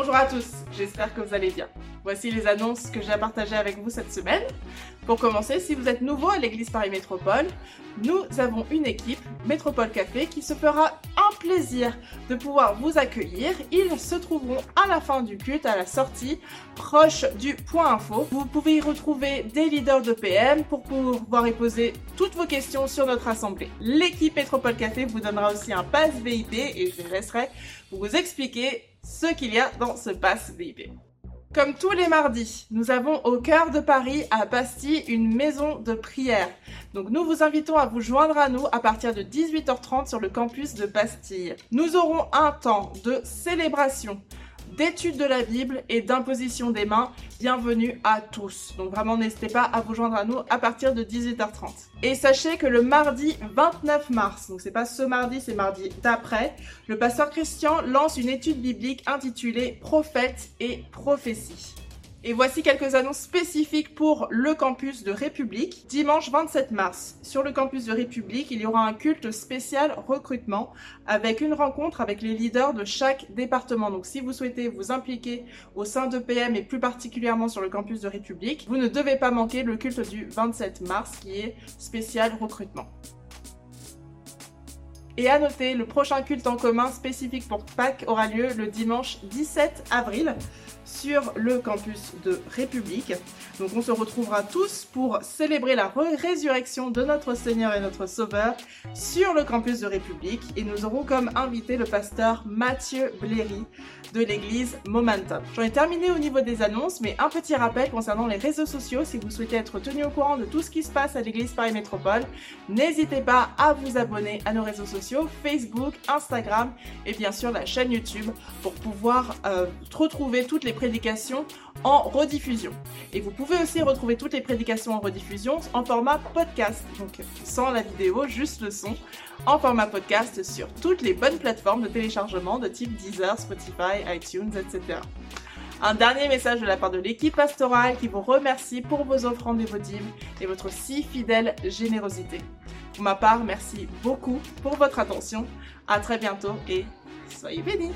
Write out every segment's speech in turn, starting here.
Bonjour à tous, j'espère que vous allez bien. Voici les annonces que j'ai à partager avec vous cette semaine. Pour commencer, si vous êtes nouveau à l'église Paris Métropole, nous avons une équipe, Métropole Café, qui se fera un plaisir de pouvoir vous accueillir. Ils se trouveront à la fin du culte, à la sortie, proche du point info. Vous pouvez y retrouver des leaders de PM pour pouvoir y poser toutes vos questions sur notre assemblée. L'équipe Métropole Café vous donnera aussi un pass VIP et je laisserai vous expliquer ce qu'il y a dans ce pass VIP. Comme tous les mardis, nous avons au cœur de Paris, à Bastille, une maison de prière. Donc nous vous invitons à vous joindre à nous à partir de 18h30 sur le campus de Bastille. Nous aurons un temps de célébration, d'études de la Bible et d'imposition des mains. Bienvenue à tous. Donc vraiment n'hésitez pas à vous joindre à nous à partir de 18h30. Et sachez que le mardi 29 mars, donc c'est pas ce mardi, c'est mardi d'après, le pasteur Christian lance une étude biblique intitulée Prophètes et prophéties. Et voici quelques annonces spécifiques pour le campus de République. Dimanche 27 mars, sur le campus de République, il y aura un culte spécial recrutement avec une rencontre avec les leaders de chaque département. Donc si vous souhaitez vous impliquer au sein de PM et plus particulièrement sur le campus de République, vous ne devez pas manquer le culte du 27 mars qui est spécial recrutement. Et à noter, le prochain culte en commun spécifique pour Pâques aura lieu le dimanche 17 avril sur le campus de République. Donc on se retrouvera tous pour célébrer la résurrection de notre Seigneur et notre Sauveur sur le campus de République et nous aurons comme invité le pasteur Mathieu Bléry de l'église Momentum. J'en ai terminé au niveau des annonces, mais un petit rappel concernant les réseaux sociaux. Si vous souhaitez être tenu au courant de tout ce qui se passe à l'église Paris Métropole, n'hésitez pas à vous abonner à nos réseaux sociaux, Facebook, Instagram et bien sûr la chaîne YouTube pour pouvoir euh, retrouver toutes les prédications en rediffusion. Et vous pouvez aussi retrouver toutes les prédications en rediffusion en format podcast, donc sans la vidéo, juste le son, en format podcast sur toutes les bonnes plateformes de téléchargement de type Deezer, Spotify, iTunes, etc. Un dernier message de la part de l'équipe pastorale qui vous remercie pour vos offrandes et vos dîmes et votre si fidèle générosité. Pour ma part, merci beaucoup pour votre attention. À très bientôt et soyez bénis.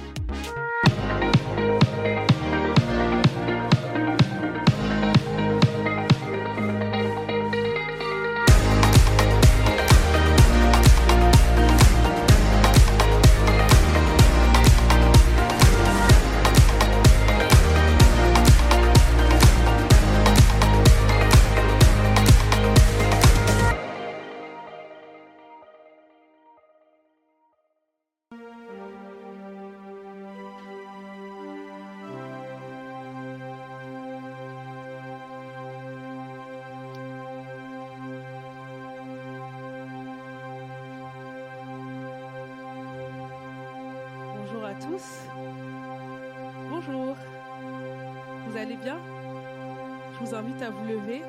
Vous lever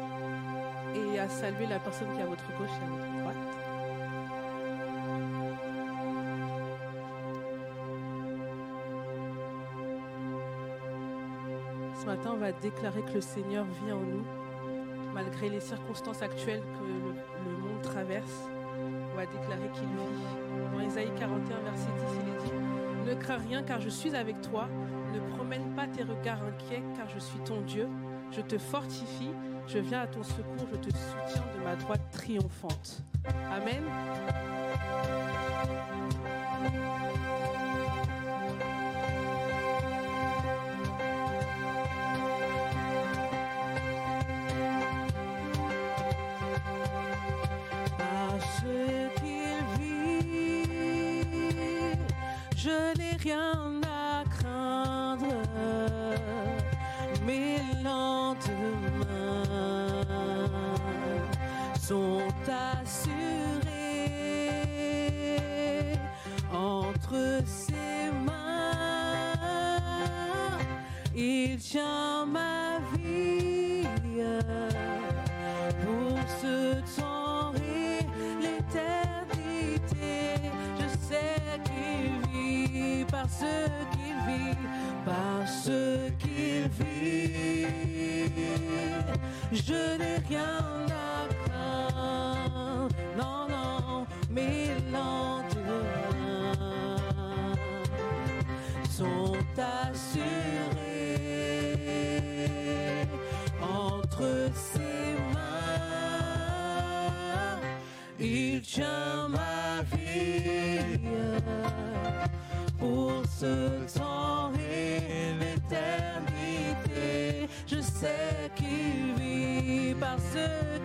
et à saluer la personne qui est à votre gauche et à votre droite. Ce matin, on va déclarer que le Seigneur vit en nous, malgré les circonstances actuelles que le, le monde traverse. On va déclarer qu'il vit. Dans Ésaïe 41, verset 10, il est dit Ne crains rien car je suis avec toi. Ne promène pas tes regards inquiets car je suis ton Dieu. Je te fortifie. Je viens à ton secours. Je te soutiens de ma droite triomphante. Amen. Je n'ai rien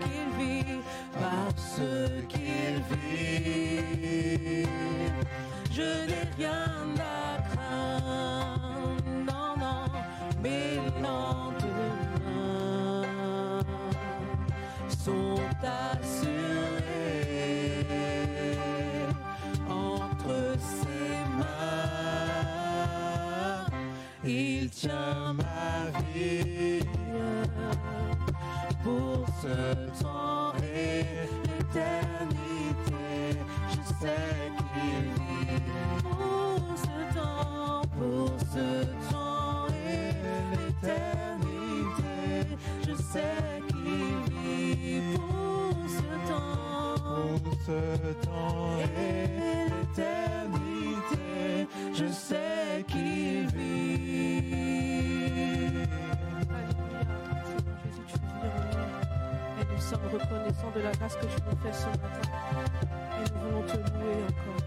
qu'il vit, parce qu'il vit. Je n'ai rien à craindre, non, non, mes lendemains sont assurés entre ses mains. Il tient ma vie ce temps et l'éternité. Je sais qu'il vit pour ce temps, pour ce temps et l'éternité. Je sais qu'il vit pour ce temps, Pour ce temps et l'éternité. Je sais sommes reconnaissants de la grâce que tu nous fais ce matin. Et nous voulons te louer encore.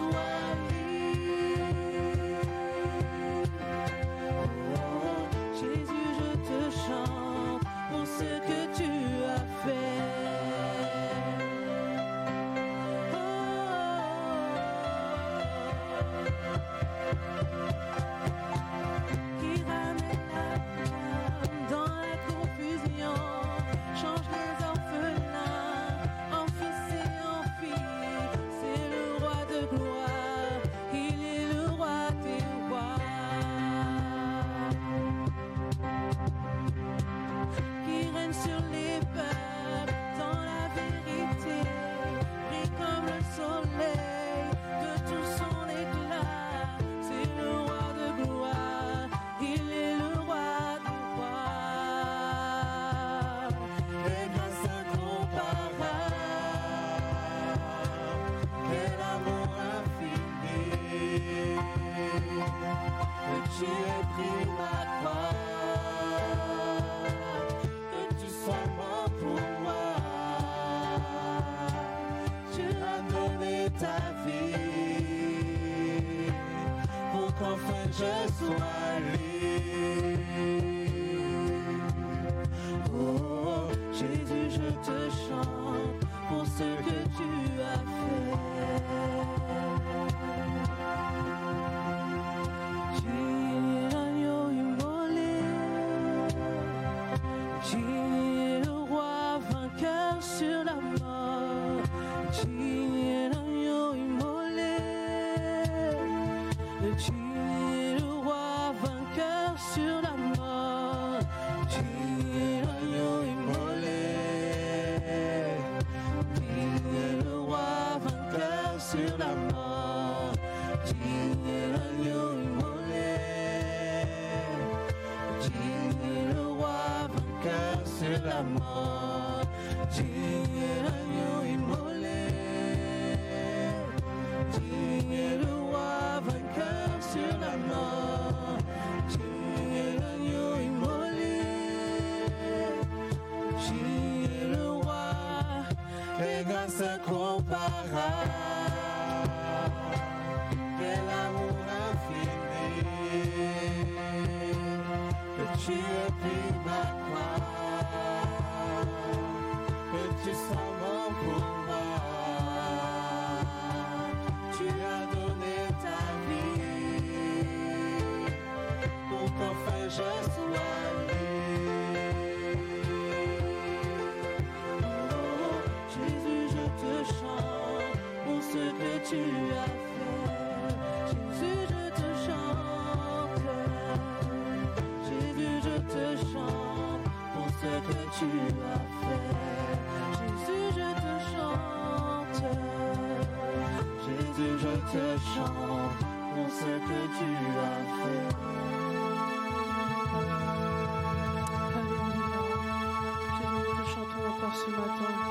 Je aies pris ma croix que tu sois mort pour moi. Tu as donné ta vie pour qu'enfin je sois libre. Oh Jésus, je te chante Tu sur la mort. Tu es l'agneau immolé. Tu es le roi vainqueur sur la mort. Tu es l'agneau immolé. Tu es le roi. tu fait. Jésus, je te chante. Jésus, je te chante pour ce que tu as fait. Alléluia. Jésus, nous te chantons encore ce matin.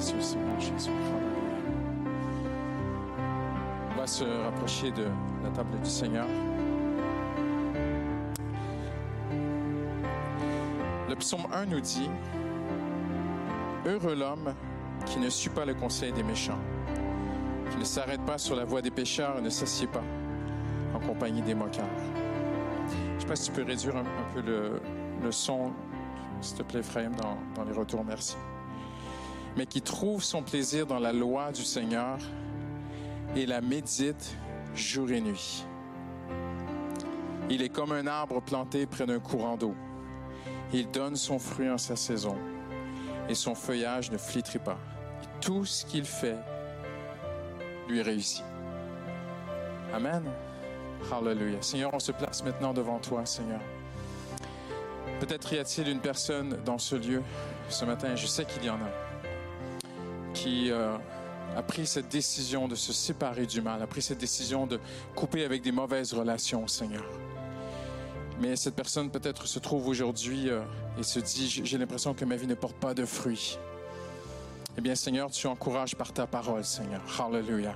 Précieux Seigneur Jésus. On va se rapprocher de la table du Seigneur. Le psaume 1 nous dit Heureux l'homme qui ne suit pas le conseil des méchants, qui ne s'arrête pas sur la voie des pécheurs et ne s'assied pas en compagnie des moqueurs. Je ne sais pas si tu peux réduire un, peu le, son, s'il te plaît, dans, dans les retours, merci. Mais qui trouve son plaisir dans la loi du Seigneur et la médite jour et nuit. Il est comme un arbre planté près d'un courant d'eau. Il donne son fruit en sa saison et son feuillage ne flétrit pas. Tout ce qu'il fait lui réussit. Amen. Hallelujah. Seigneur, on se place maintenant devant toi, Seigneur. Peut-être y a-t-il une personne dans ce lieu ce matin, je sais qu'il y en a, qui euh, a pris cette décision de se séparer du mal, a pris cette décision de couper avec des mauvaises relations, Seigneur. Mais cette personne peut-être se trouve aujourd'hui euh, et se dit, j'ai l'impression que ma vie ne porte pas de fruits. Eh bien, Seigneur, tu encourages par ta parole, Seigneur. Hallelujah.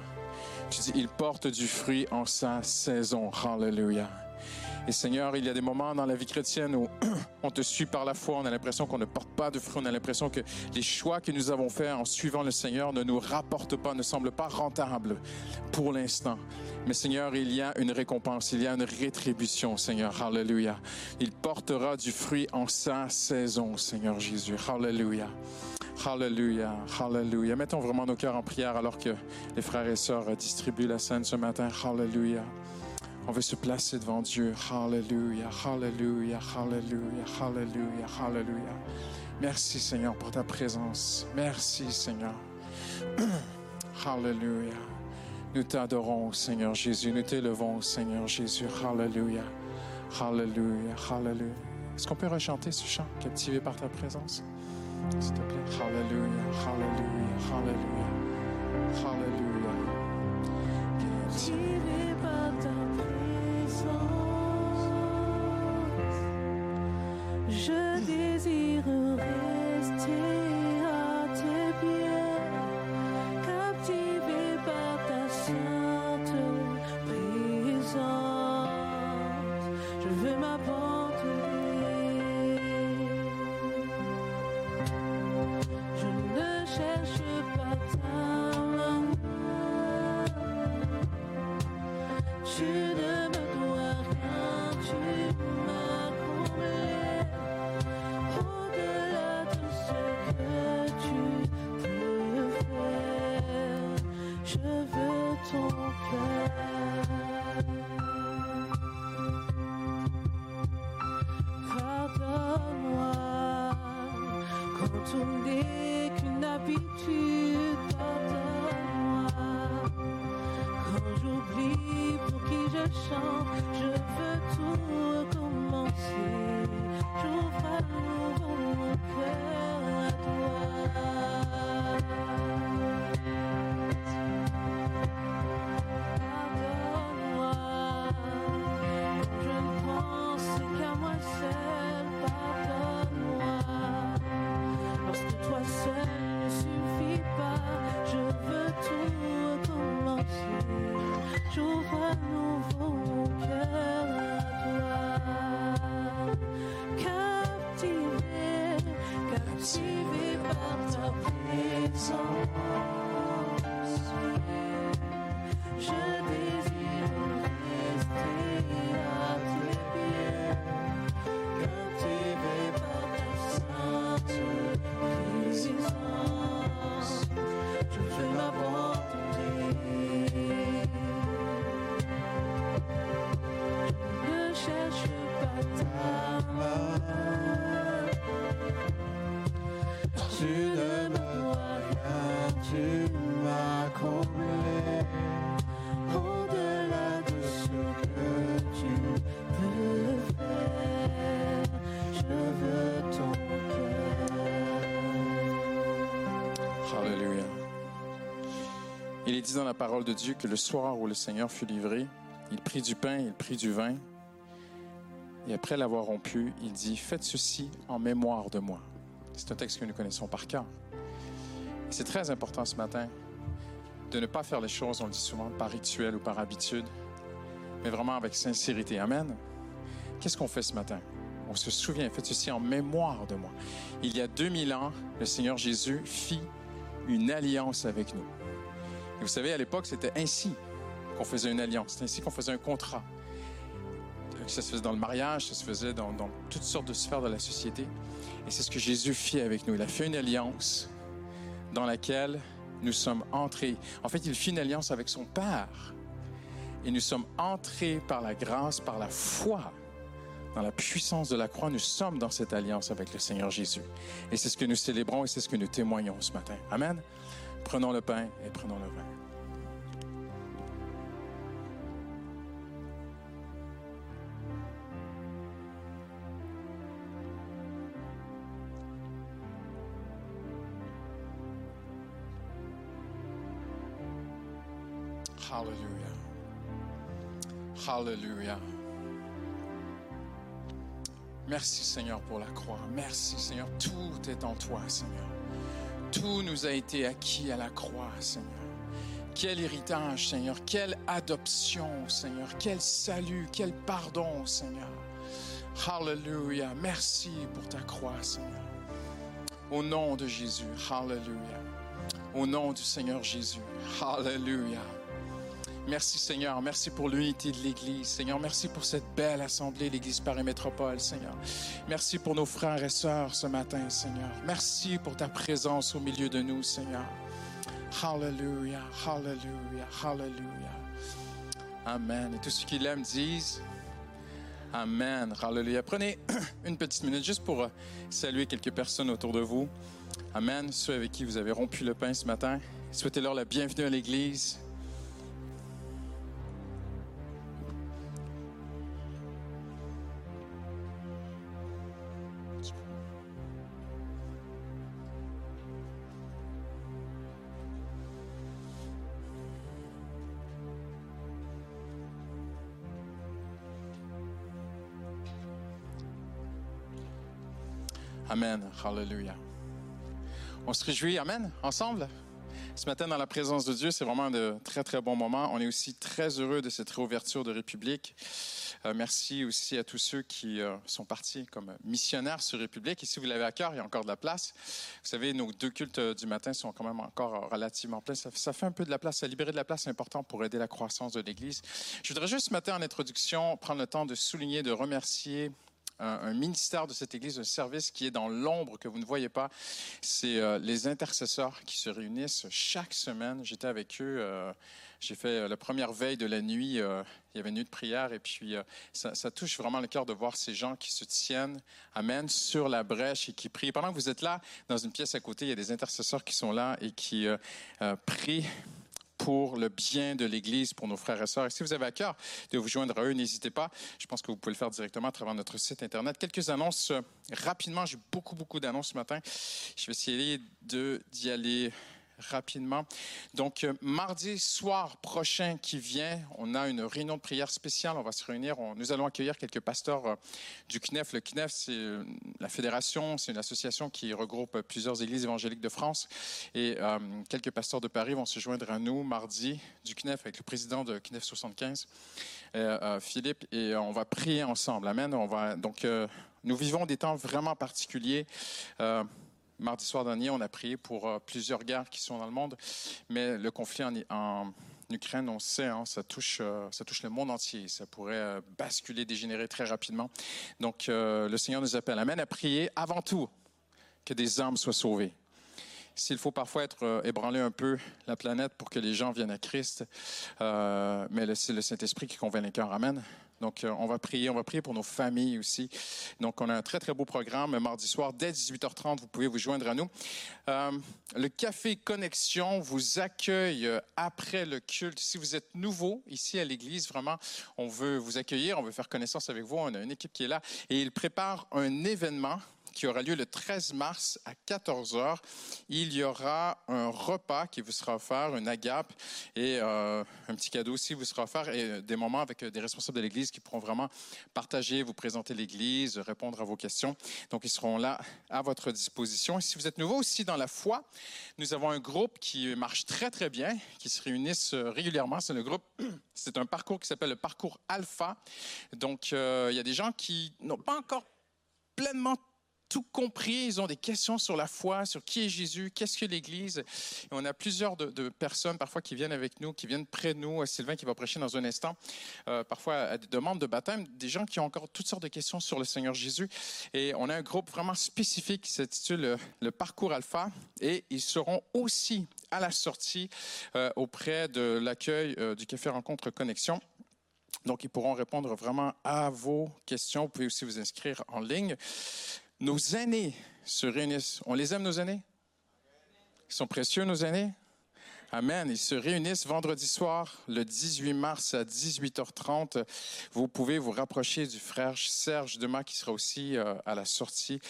Tu dis, il porte du fruit en sa saison. Hallelujah. Et Seigneur, il y a des moments dans la vie chrétienne où on te suit par la foi, on a l'impression qu'on ne porte pas de fruits, on a l'impression que les choix que nous avons faits en suivant le Seigneur ne nous rapportent pas, ne semblent pas rentables pour l'instant. Mais Seigneur, il y a une récompense, il y a une rétribution, Seigneur. Alléluia. Il portera du fruit en sa saison, Seigneur Jésus. Alléluia. Alléluia, Alléluia. Mettons vraiment nos cœurs en prière alors que les frères et sœurs distribuent la scène ce matin. Alléluia. On veut se placer devant Dieu. Alléluia, Alléluia, Alléluia, Alléluia, Alléluia. Merci Seigneur pour ta présence. Merci Seigneur. Alléluia. Nous t'adorons Seigneur Jésus. Nous t'élevons Seigneur Jésus. Alléluia. Alléluia, Alléluia. Est-ce qu'on peut rechanter ce chant captivé par ta présence? S'il te plaît. Alléluia, Alléluia, Alléluia. Alléluia. Désire rester Il est dit dans la parole de Dieu que le soir où le Seigneur fut livré, il prit du pain, il prit du vin, et après l'avoir rompu, il dit, faites ceci en mémoire de moi. C'est un texte que nous connaissons par cœur. C'est très important ce matin de ne pas faire les choses, on le dit souvent, par rituel ou par habitude, mais vraiment avec sincérité. Amen. Qu'est-ce qu'on fait ce matin? On se souvient, faites ceci en mémoire de moi. Il y a 2000 ans, le Seigneur Jésus fit une alliance avec nous. Et vous savez, à l'époque, c'était ainsi qu'on faisait une alliance. C'était ainsi qu'on faisait un contrat. Ça se faisait dans le mariage, ça se faisait dans, dans toutes sortes de sphères de la société. Et c'est ce que Jésus fit avec nous. Il a fait une alliance dans laquelle nous sommes entrés. En fait, il fit une alliance avec son Père. Et nous sommes entrés par la grâce, par la foi, dans la puissance de la croix. Nous sommes dans cette alliance avec le Seigneur Jésus. Et c'est ce que nous célébrons et c'est ce que nous témoignons ce matin. Amen. Prenons le pain et prenons le vin. Hallelujah. Hallelujah. Merci Seigneur pour la croix. Merci Seigneur. Tout est en toi Seigneur. Tout nous a été acquis à la croix Seigneur. Quel héritage, Seigneur. Quelle adoption, Seigneur. Quel salut, quel pardon, Seigneur. Hallelujah. Merci pour ta croix, Seigneur. Au nom de Jésus. Hallelujah. Au nom du Seigneur Jésus. Hallelujah. Merci Seigneur, merci pour l'unité de l'Église. Seigneur, merci pour cette belle assemblée, l'Église Paris Métropole, Seigneur. Merci pour nos frères et sœurs ce matin, Seigneur. Merci pour ta présence au milieu de nous, Seigneur. Hallelujah, hallelujah, hallelujah. Amen. Et tous ceux qui l'aiment disent Amen. Hallelujah. Prenez une petite minute juste pour euh, saluer quelques personnes autour de vous. Amen. Ceux avec qui vous avez rompu le pain ce matin. Souhaitez-leur la bienvenue à l'Église. Amen. Hallelujah. On se réjouit, Amen, ensemble. Ce matin, dans la présence de Dieu, c'est vraiment de très, très bons moments. On est aussi très heureux de cette réouverture de République. Euh, merci aussi à tous ceux qui euh, sont partis comme missionnaires sur République. Et si vous l'avez à cœur, il y a encore de la place. Vous savez, nos deux cultes euh, du matin sont quand même encore relativement pleins. Ça, fait un peu de la place. Ça libérer de la place, c'est important pour aider la croissance de l'Église. Je voudrais juste ce matin, en introduction, prendre le temps de souligner, de remercier un, ministère de cette Église, un service qui est dans l'ombre que vous ne voyez pas. C'est euh, les intercesseurs qui se réunissent chaque semaine. J'étais avec eux. euh, j'ai fait euh, la première veille de la nuit. il y avait une nuit de prière et puis ça, touche vraiment le cœur de voir ces gens qui se tiennent, amen, sur la brèche et qui prient. Pendant que vous êtes là, dans une pièce à côté, il y a des intercesseurs qui sont là et qui prient pour le bien de l'Église, pour nos frères et sœurs. Et si vous avez à cœur de vous joindre à eux, n'hésitez pas. Je pense que vous pouvez le faire directement à travers notre site Internet. Quelques annonces euh, rapidement. J'ai beaucoup, beaucoup d'annonces ce matin. Je vais essayer d'y aller rapidement. Donc, euh, mardi soir prochain qui vient, on a une réunion de prière spéciale. On va se réunir. Nous allons accueillir quelques pasteurs euh, du CNEF. Le CNEF, c'est euh, la fédération, c'est une association qui regroupe plusieurs églises évangéliques de France. Et quelques pasteurs de Paris vont se joindre à nous mardi du CNEF avec le président de CNEF 75, euh, euh, Philippe, et on va prier ensemble. Amen. On va donc nous vivons des temps vraiment particuliers. Mardi soir dernier, on a prié pour euh, plusieurs guerres qui sont dans le monde, mais le conflit en, Ukraine, on sait, hein, ça, touche, euh, ça touche le monde entier. Ça pourrait euh, basculer, dégénérer très rapidement. Donc, le Seigneur nous appelle, Amen, à prier avant tout que des âmes soient sauvées. S'il faut parfois être un peu la planète pour que les gens viennent à Christ, mais c'est le Saint-Esprit qui convainc les cœurs. Amen. Donc, euh, on va prier. On va prier pour nos familles aussi. Donc, on a un très, très beau programme mardi soir dès 18h30. Vous pouvez vous joindre à nous. Euh, le Café Connexion vous accueille euh, après le culte. Si vous êtes nouveau ici à l'Église, vraiment, on veut vous accueillir. On veut faire connaissance avec vous. On a une équipe qui est là et il prépare un événement qui aura lieu le 13 mars à 14 heures. Il y aura un repas qui vous sera offert, une agape et euh, un petit cadeau aussi vous sera offert et euh, des moments avec euh, des responsables de l'Église qui pourront vraiment partager, vous présenter l'Église, répondre à vos questions. Donc, ils seront là à votre disposition. Et si vous êtes nouveau aussi dans la foi, nous avons un groupe qui marche très, très bien, qui se réunissent régulièrement. C'est le groupe, c'est un parcours qui s'appelle le parcours Alpha. Donc, il y a des gens qui n'ont pas encore pleinement tout compris. Ils ont des questions sur la foi, sur qui est Jésus, qu'est-ce que l'Église. On a plusieurs de, personnes parfois qui viennent avec nous, qui viennent près de nous. Euh, Sylvain qui va prêcher dans un instant, euh, parfois à des demandes de baptême, des gens qui ont encore toutes sortes de questions sur le Seigneur Jésus. Et on a un groupe vraiment spécifique qui s'intitule le, le Parcours Alpha. Et ils seront aussi à la sortie euh, auprès de l'accueil euh, du Café Rencontre Connexion. Donc, ils pourront répondre vraiment à vos questions. Vous pouvez aussi vous inscrire en ligne. Nos aînés se réunissent. On les aime, nos aînés? Ils sont précieux, nos aînés? Amen. Ils se réunissent vendredi soir, le 18 mars à 18h30. Vous pouvez vous rapprocher du frère Serge Demas qui sera aussi euh, à la sortie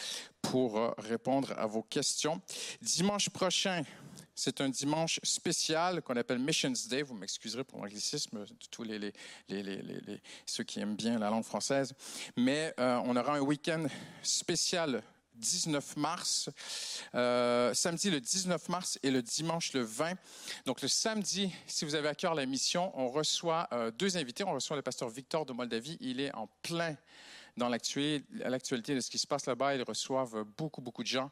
pour euh, répondre à vos questions. Dimanche prochain, c'est un dimanche spécial qu'on appelle Missions Day. Vous m'excuserez pour l'anglicisme tous ceux qui aiment bien la langue française. Mais euh, on aura un week-end spécial 19 mars, euh, samedi le 19 mars et le dimanche le 20. Donc le samedi, si vous avez à cœur la mission, on reçoit euh, deux invités. On reçoit le pasteur Victor de Moldavie. Il est en plein dans l'actualité de ce qui se passe là-bas. Ils reçoivent beaucoup, beaucoup de gens.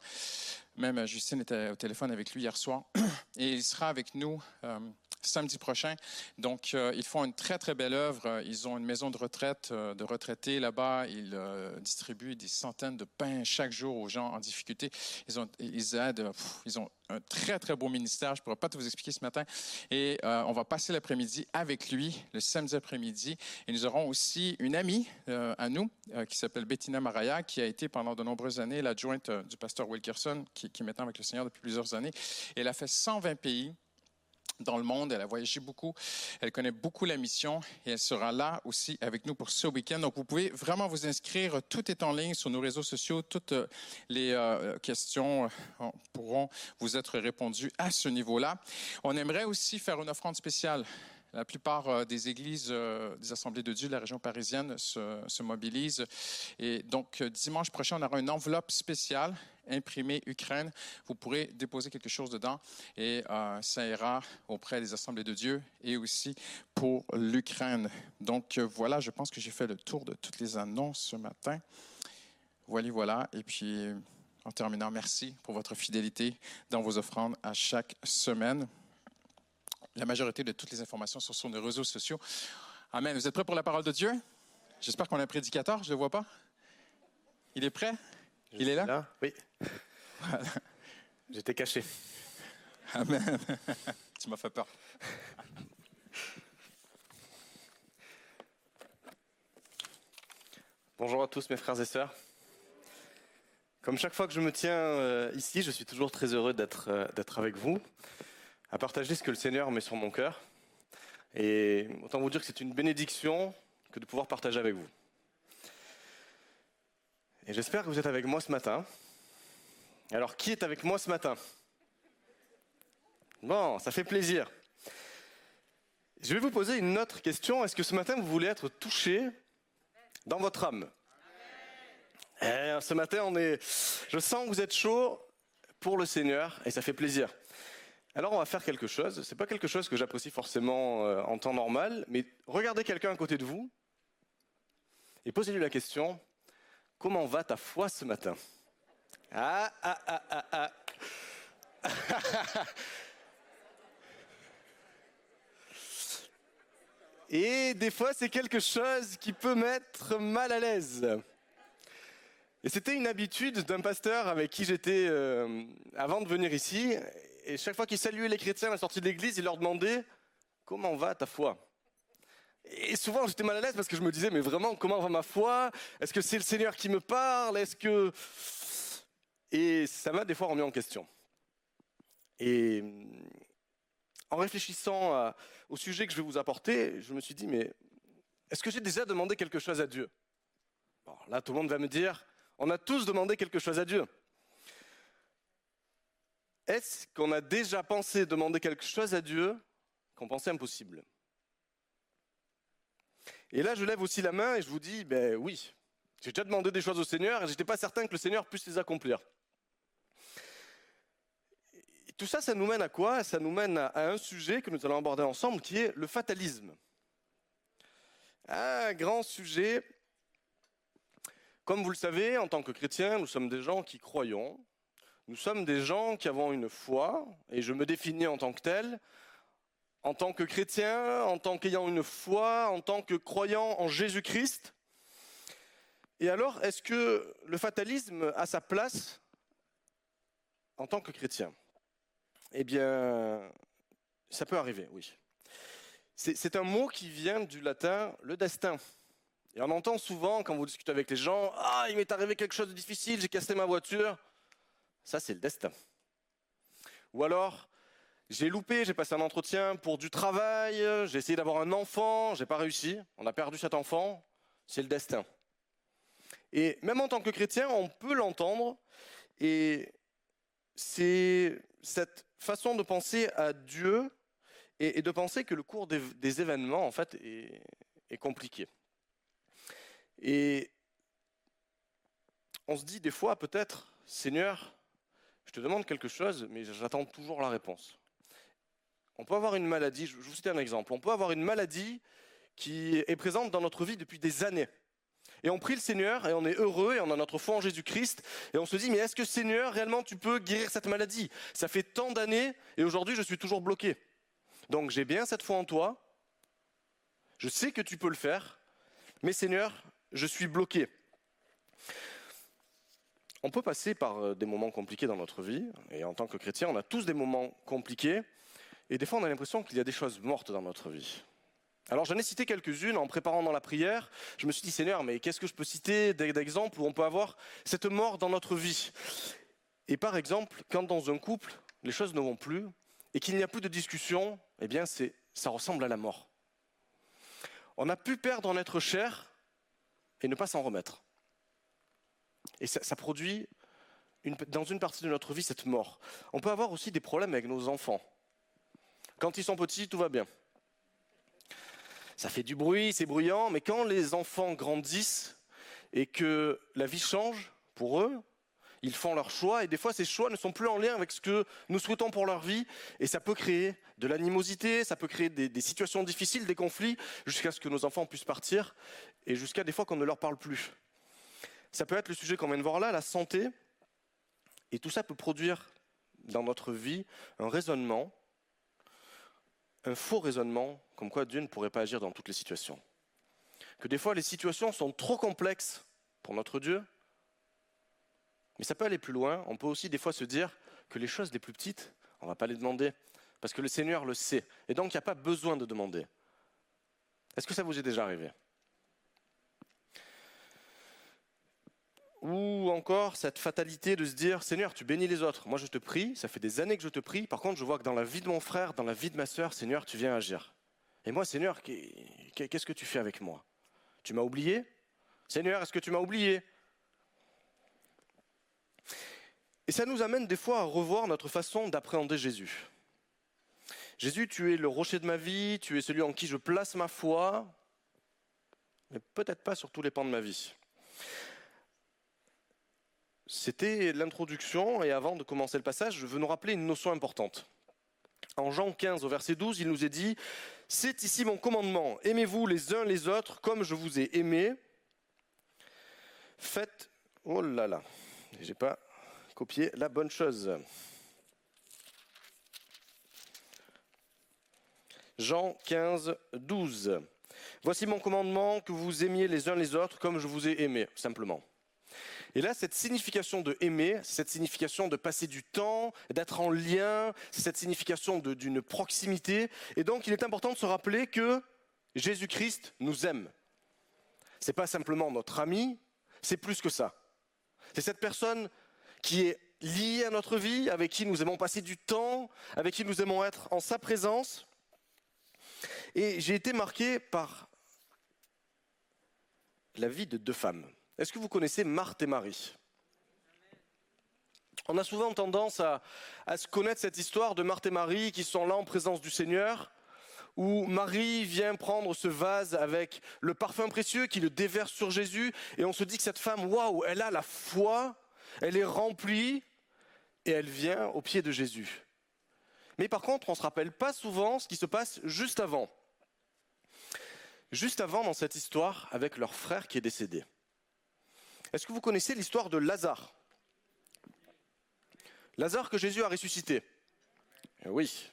Même euh, Justine était au téléphone avec lui hier soir. Et il sera avec nous euh, samedi prochain. Donc, euh, ils font une très, très belle œuvre. Ils ont une maison de retraite, euh, de retraités là-bas. Ils euh, distribuent des centaines de pains chaque jour aux gens en difficulté. Ils, ont, ils aident, ils ont un très, très beau ministère. Je ne pourrais pas tout vous expliquer ce matin. Et on va passer l'après-midi avec lui, le samedi après-midi. Et nous aurons aussi une amie à nous qui s'appelle Bettina Maraya, qui a été pendant de nombreuses années l'adjointe du pasteur Wilkerson, qui, qui est maintenant avec le Seigneur depuis plusieurs années. Elle a fait 120 pays dans le monde. Elle a voyagé beaucoup. Elle connaît beaucoup la mission et elle sera là aussi avec nous pour ce week-end. Donc, vous pouvez vraiment vous inscrire. Tout est en ligne sur nos réseaux sociaux. Toutes euh, les euh, questions euh, pourront vous être répondues à ce niveau-là. On aimerait aussi faire une offrande spéciale. La plupart euh, des églises, euh, des assemblées de Dieu de la région parisienne se, se mobilisent. Et donc, euh, dimanche prochain, on aura une enveloppe spéciale imprimée Ukraine. Vous pourrez déposer quelque chose dedans et euh, ça ira auprès des assemblées de Dieu et aussi pour l'Ukraine. Donc, voilà, je pense que j'ai fait le tour de toutes les annonces ce matin. Voilà, voilà. Et puis, en terminant, merci pour votre fidélité dans vos offrandes à chaque semaine. La majorité de toutes les informations sont sur nos réseaux sociaux. Amen. Vous êtes prêts pour la parole de Dieu? J'espère qu'on a un prédicateur. Je ne le vois pas. Il est prêt? Il est là? Oui. J'étais caché. Amen. tu m'as fait peur. Bonjour à tous mes frères et sœurs. Comme chaque fois que je me tiens euh, ici, je suis toujours très heureux d'être euh, d'être avec vous, à partager ce que le Seigneur met sur mon cœur. Et autant vous dire que c'est une bénédiction que de pouvoir partager avec vous. Et j'espère que vous êtes avec moi ce matin. Alors, qui est avec moi ce matin? Bon, ça fait plaisir. Je vais vous poser une autre question. Est-ce que ce matin, vous voulez être touché dans votre âme? Eh, Ce matin, on est... je sens que vous êtes chaud pour le Seigneur et ça fait plaisir. Alors, on va faire quelque chose. C'est pas quelque chose que j'apprécie forcément euh, en temps normal, mais regardez quelqu'un à côté de vous et posez-lui la question Comment va ta foi ce matin? Ah, ah, ah, ah, ah. Et des fois, c'est quelque chose qui peut mettre mal à l'aise. Et c'était une habitude d'un pasteur avec qui j'étais euh, avant de venir ici. Et chaque fois qu'il saluait les chrétiens à la sortie de l'église, il leur demandait Comment va ta foi? Et souvent, j'étais mal à l'aise parce que je me disais Mais vraiment, comment va ma foi? Est-ce que c'est le Seigneur qui me parle? Est-ce que. Et ça m'a des fois remis en question. Et en réfléchissant à- au sujet que je vais vous apporter, je me suis dit, mais est-ce que j'ai déjà demandé quelque chose à Dieu? Bon, Là, tout le monde va me dire, on a tous demandé quelque chose à Dieu. Est-ce qu'on a déjà pensé demander quelque chose à Dieu qu'on pensait impossible? Et là, je lève aussi la main et je vous dis, ben oui, j'ai déjà demandé des choses au Seigneur et j'étais pas certain que le Seigneur puisse les accomplir. Tout ça, ça nous mène à quoi? Ça nous mène à un sujet que nous allons aborder ensemble, qui est le fatalisme. Un grand sujet. Comme vous le savez, en tant que chrétiens, nous sommes des gens qui croyons. Nous sommes des gens qui avons une foi, et je me définis en tant que tel, en tant que chrétien, en tant qu'ayant une foi, en tant que croyant en Jésus-Christ. Et alors, est-ce que le fatalisme a sa place en tant que chrétien? Eh bien, ça peut arriver, oui. C'est c'est un mot qui vient du latin le destin. Et on entend souvent quand vous discutez avec les gens Ah, il m'est arrivé quelque chose de difficile, j'ai cassé ma voiture. Ça, c'est le destin. Ou alors, j'ai loupé, j'ai passé un entretien pour du travail, j'ai essayé d'avoir un enfant, j'ai pas réussi, on a perdu cet enfant, c'est le destin. Et même en tant que chrétien, on peut l'entendre, et c'est cette façon de penser à Dieu et, de penser que le cours des, événements, en fait, est compliqué. Et on se dit des fois peut-être, Seigneur, je te demande quelque chose, mais j'attends toujours la réponse. On peut avoir une maladie, je vous citer un exemple, on peut avoir une maladie qui est présente dans notre vie depuis des années. Et on prie le Seigneur et on est heureux et on a notre foi en Jésus-Christ et on se dit mais est-ce que Seigneur réellement tu peux guérir cette maladie? Ça fait tant d'années et aujourd'hui je suis toujours bloqué. Donc j'ai bien cette foi en toi. Je sais que tu peux le faire. Mais Seigneur, je suis bloqué. On peut passer par euh, des moments compliqués dans notre vie et en tant que chrétien, on a tous des moments compliqués et des fois on a l'impression qu'il y a des choses mortes dans notre vie. Alors j'en ai cité quelques-unes en préparant dans la prière. Je me suis dit, Seigneur, mais qu'est-ce que je peux citer d'exemples où on peut avoir cette mort dans notre vie? Et par exemple, quand dans un couple, les choses ne vont plus et qu'il n'y a plus de discussion, eh bien ça ressemble à la mort. On a pu perdre en être cher et ne pas s'en remettre. Et ça, produit dans une partie de notre vie cette mort. On peut avoir aussi des problèmes avec nos enfants. Quand ils sont petits, tout va bien. Ça fait du bruit, c'est bruyant, mais quand les enfants grandissent et que la vie change pour eux, ils font leurs choix et des fois ces choix ne sont plus en lien avec ce que nous souhaitons pour leur vie et ça peut créer de l'animosité, ça peut créer des situations difficiles, des conflits, jusqu'à ce que nos enfants puissent partir et jusqu'à des fois qu'on ne leur parle plus. Ça peut être le sujet qu'on vient de voir là, la santé, et tout ça peut produire dans notre vie un raisonnement un faux raisonnement comme quoi Dieu ne pourrait pas agir dans toutes les situations. Que des fois les situations sont trop complexes pour notre Dieu, mais ça peut aller plus loin. On peut aussi des fois se dire que les choses les plus petites, on ne va pas les demander, parce que le Seigneur le sait. Et donc il n'y a pas besoin de demander. Est-ce que ça vous est déjà arrivé? Ou encore cette fatalité de se dire, Seigneur, tu bénis les autres. Moi, je te prie, ça fait des années que je te prie. Par contre, je vois que dans la vie de mon frère, dans la vie de ma sœur, Seigneur, tu viens agir. Et moi, Seigneur, qu'est- qu'est-ce que tu fais avec moi? Tu m'as oublié? Seigneur, est-ce que tu m'as oublié? Et ça nous amène des fois à revoir notre façon d'appréhender Jésus. Jésus, tu es le rocher de ma vie, tu es celui en qui je place ma foi, mais peut-être pas sur tous les pans de ma vie. C'était l'introduction, et avant de commencer le passage, je veux nous rappeler une notion importante. En Jean 15, au verset 12, il nous est dit C'est ici mon commandement, aimez-vous les uns les autres comme je vous ai aimé. Faites. Oh là là, j'ai pas copié la bonne chose. Jean 15, 12. Voici mon commandement, que vous aimiez les uns les autres comme je vous ai aimé, simplement. Et là, cette signification de aimer, cette signification de passer du temps, d'être en lien, cette signification d'une proximité. Et donc, il est important de se rappeler que Jésus-Christ nous aime. C'est pas simplement notre ami, c'est plus que ça. C'est cette personne qui est liée à notre vie, avec qui nous aimons passer du temps, avec qui nous aimons être en sa présence. Et j'ai été marqué par la vie de deux femmes. Est-ce que vous connaissez Marthe et Marie? On a souvent tendance à, se connaître cette histoire de Marthe et Marie qui sont là en présence du Seigneur, où Marie vient prendre ce vase avec le parfum précieux qui le déverse sur Jésus, et on se dit que cette femme, waouh, elle a la foi, elle est remplie, et elle vient au pied de Jésus. Mais par contre, on ne se rappelle pas souvent ce qui se passe juste avant. Juste avant dans cette histoire avec leur frère qui est décédé. Est-ce que vous connaissez l'histoire de Lazare? Lazare que Jésus a ressuscité. Eh Oui.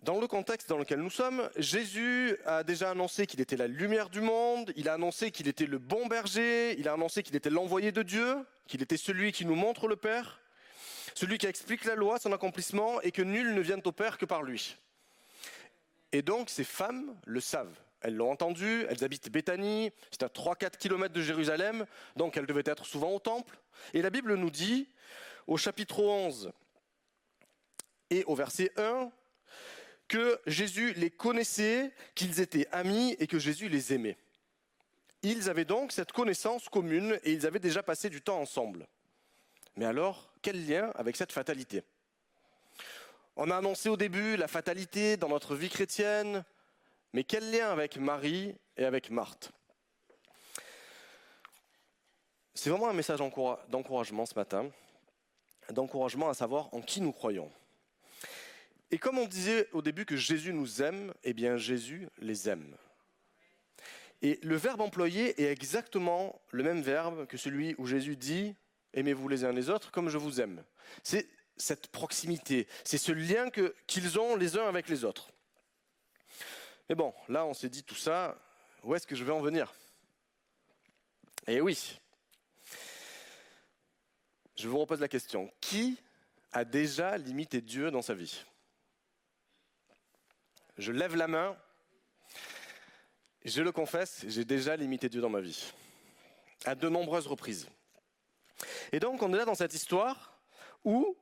Dans le contexte dans lequel nous sommes, Jésus a déjà annoncé qu'il était la lumière du monde, il a annoncé qu'il était le bon berger, il a annoncé qu'il était l'envoyé de Dieu, qu'il était celui qui nous montre le Père, celui qui explique la loi, son accomplissement, et que nul ne vient au Père que par lui. Et donc ces femmes le savent. Elles l'ont entendu, elles habitent Béthanie, c'est à 3-4 kilomètres de Jérusalem, donc elles devaient être souvent au temple. Et la Bible nous dit, au chapitre 11 et au verset 1, que Jésus les connaissait, qu'ils étaient amis et que Jésus les aimait. Ils avaient donc cette connaissance commune et ils avaient déjà passé du temps ensemble. Mais alors, quel lien avec cette fatalité? On a annoncé au début la fatalité dans notre vie chrétienne, mais quel lien avec Marie et avec Marthe? C'est vraiment un message encoura- d'encouragement ce matin, d'encouragement à savoir en qui nous croyons. Et comme on disait au début que Jésus nous aime, eh bien Jésus les aime. Et le verbe employé est exactement le même verbe que celui où Jésus dit Aimez-vous les uns les autres comme je vous aime. C'est cette proximité, c'est ce lien qu'ils ont les uns avec les autres. Mais bon, là on s'est dit tout ça, où est-ce que je vais en venir? Eh oui. Je vous repose la question. Qui a déjà limité Dieu dans sa vie? Je lève la main. Je le confesse, j'ai déjà limité Dieu dans ma vie. À de nombreuses reprises. Et donc on est là dans cette histoire où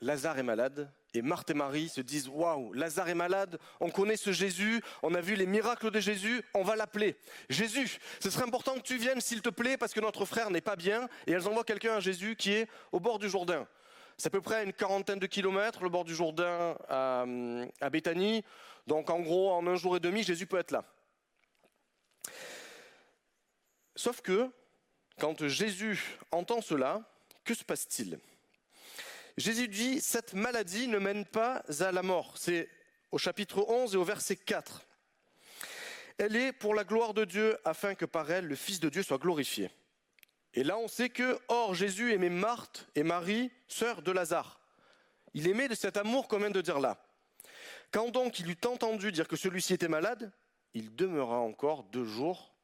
Lazare est malade et Marthe et Marie se disent Waouh, Lazare est malade, on connaît ce Jésus, on a vu les miracles de Jésus, on va l'appeler. Jésus, ce serait important que tu viennes, s'il te plaît, parce que notre frère n'est pas bien. Et elles envoient quelqu'un à Jésus qui est au bord du Jourdain. C'est à peu près une quarantaine de kilomètres, le bord du Jourdain à, à Béthanie. Donc en gros, en un jour et demi, Jésus peut être là. Sauf que, quand Jésus entend cela, que se passe-t-il? Jésus dit, cette maladie ne mène pas à la mort. C'est au chapitre 11 et au verset 4. Elle est pour la gloire de Dieu, afin que par elle le Fils de Dieu soit glorifié. Et là, on sait que, or, Jésus aimait Marthe et Marie, sœurs de Lazare. Il aimait de cet amour qu'on vient de dire là. Quand donc il eut entendu dire que celui-ci était malade, il demeura encore deux jours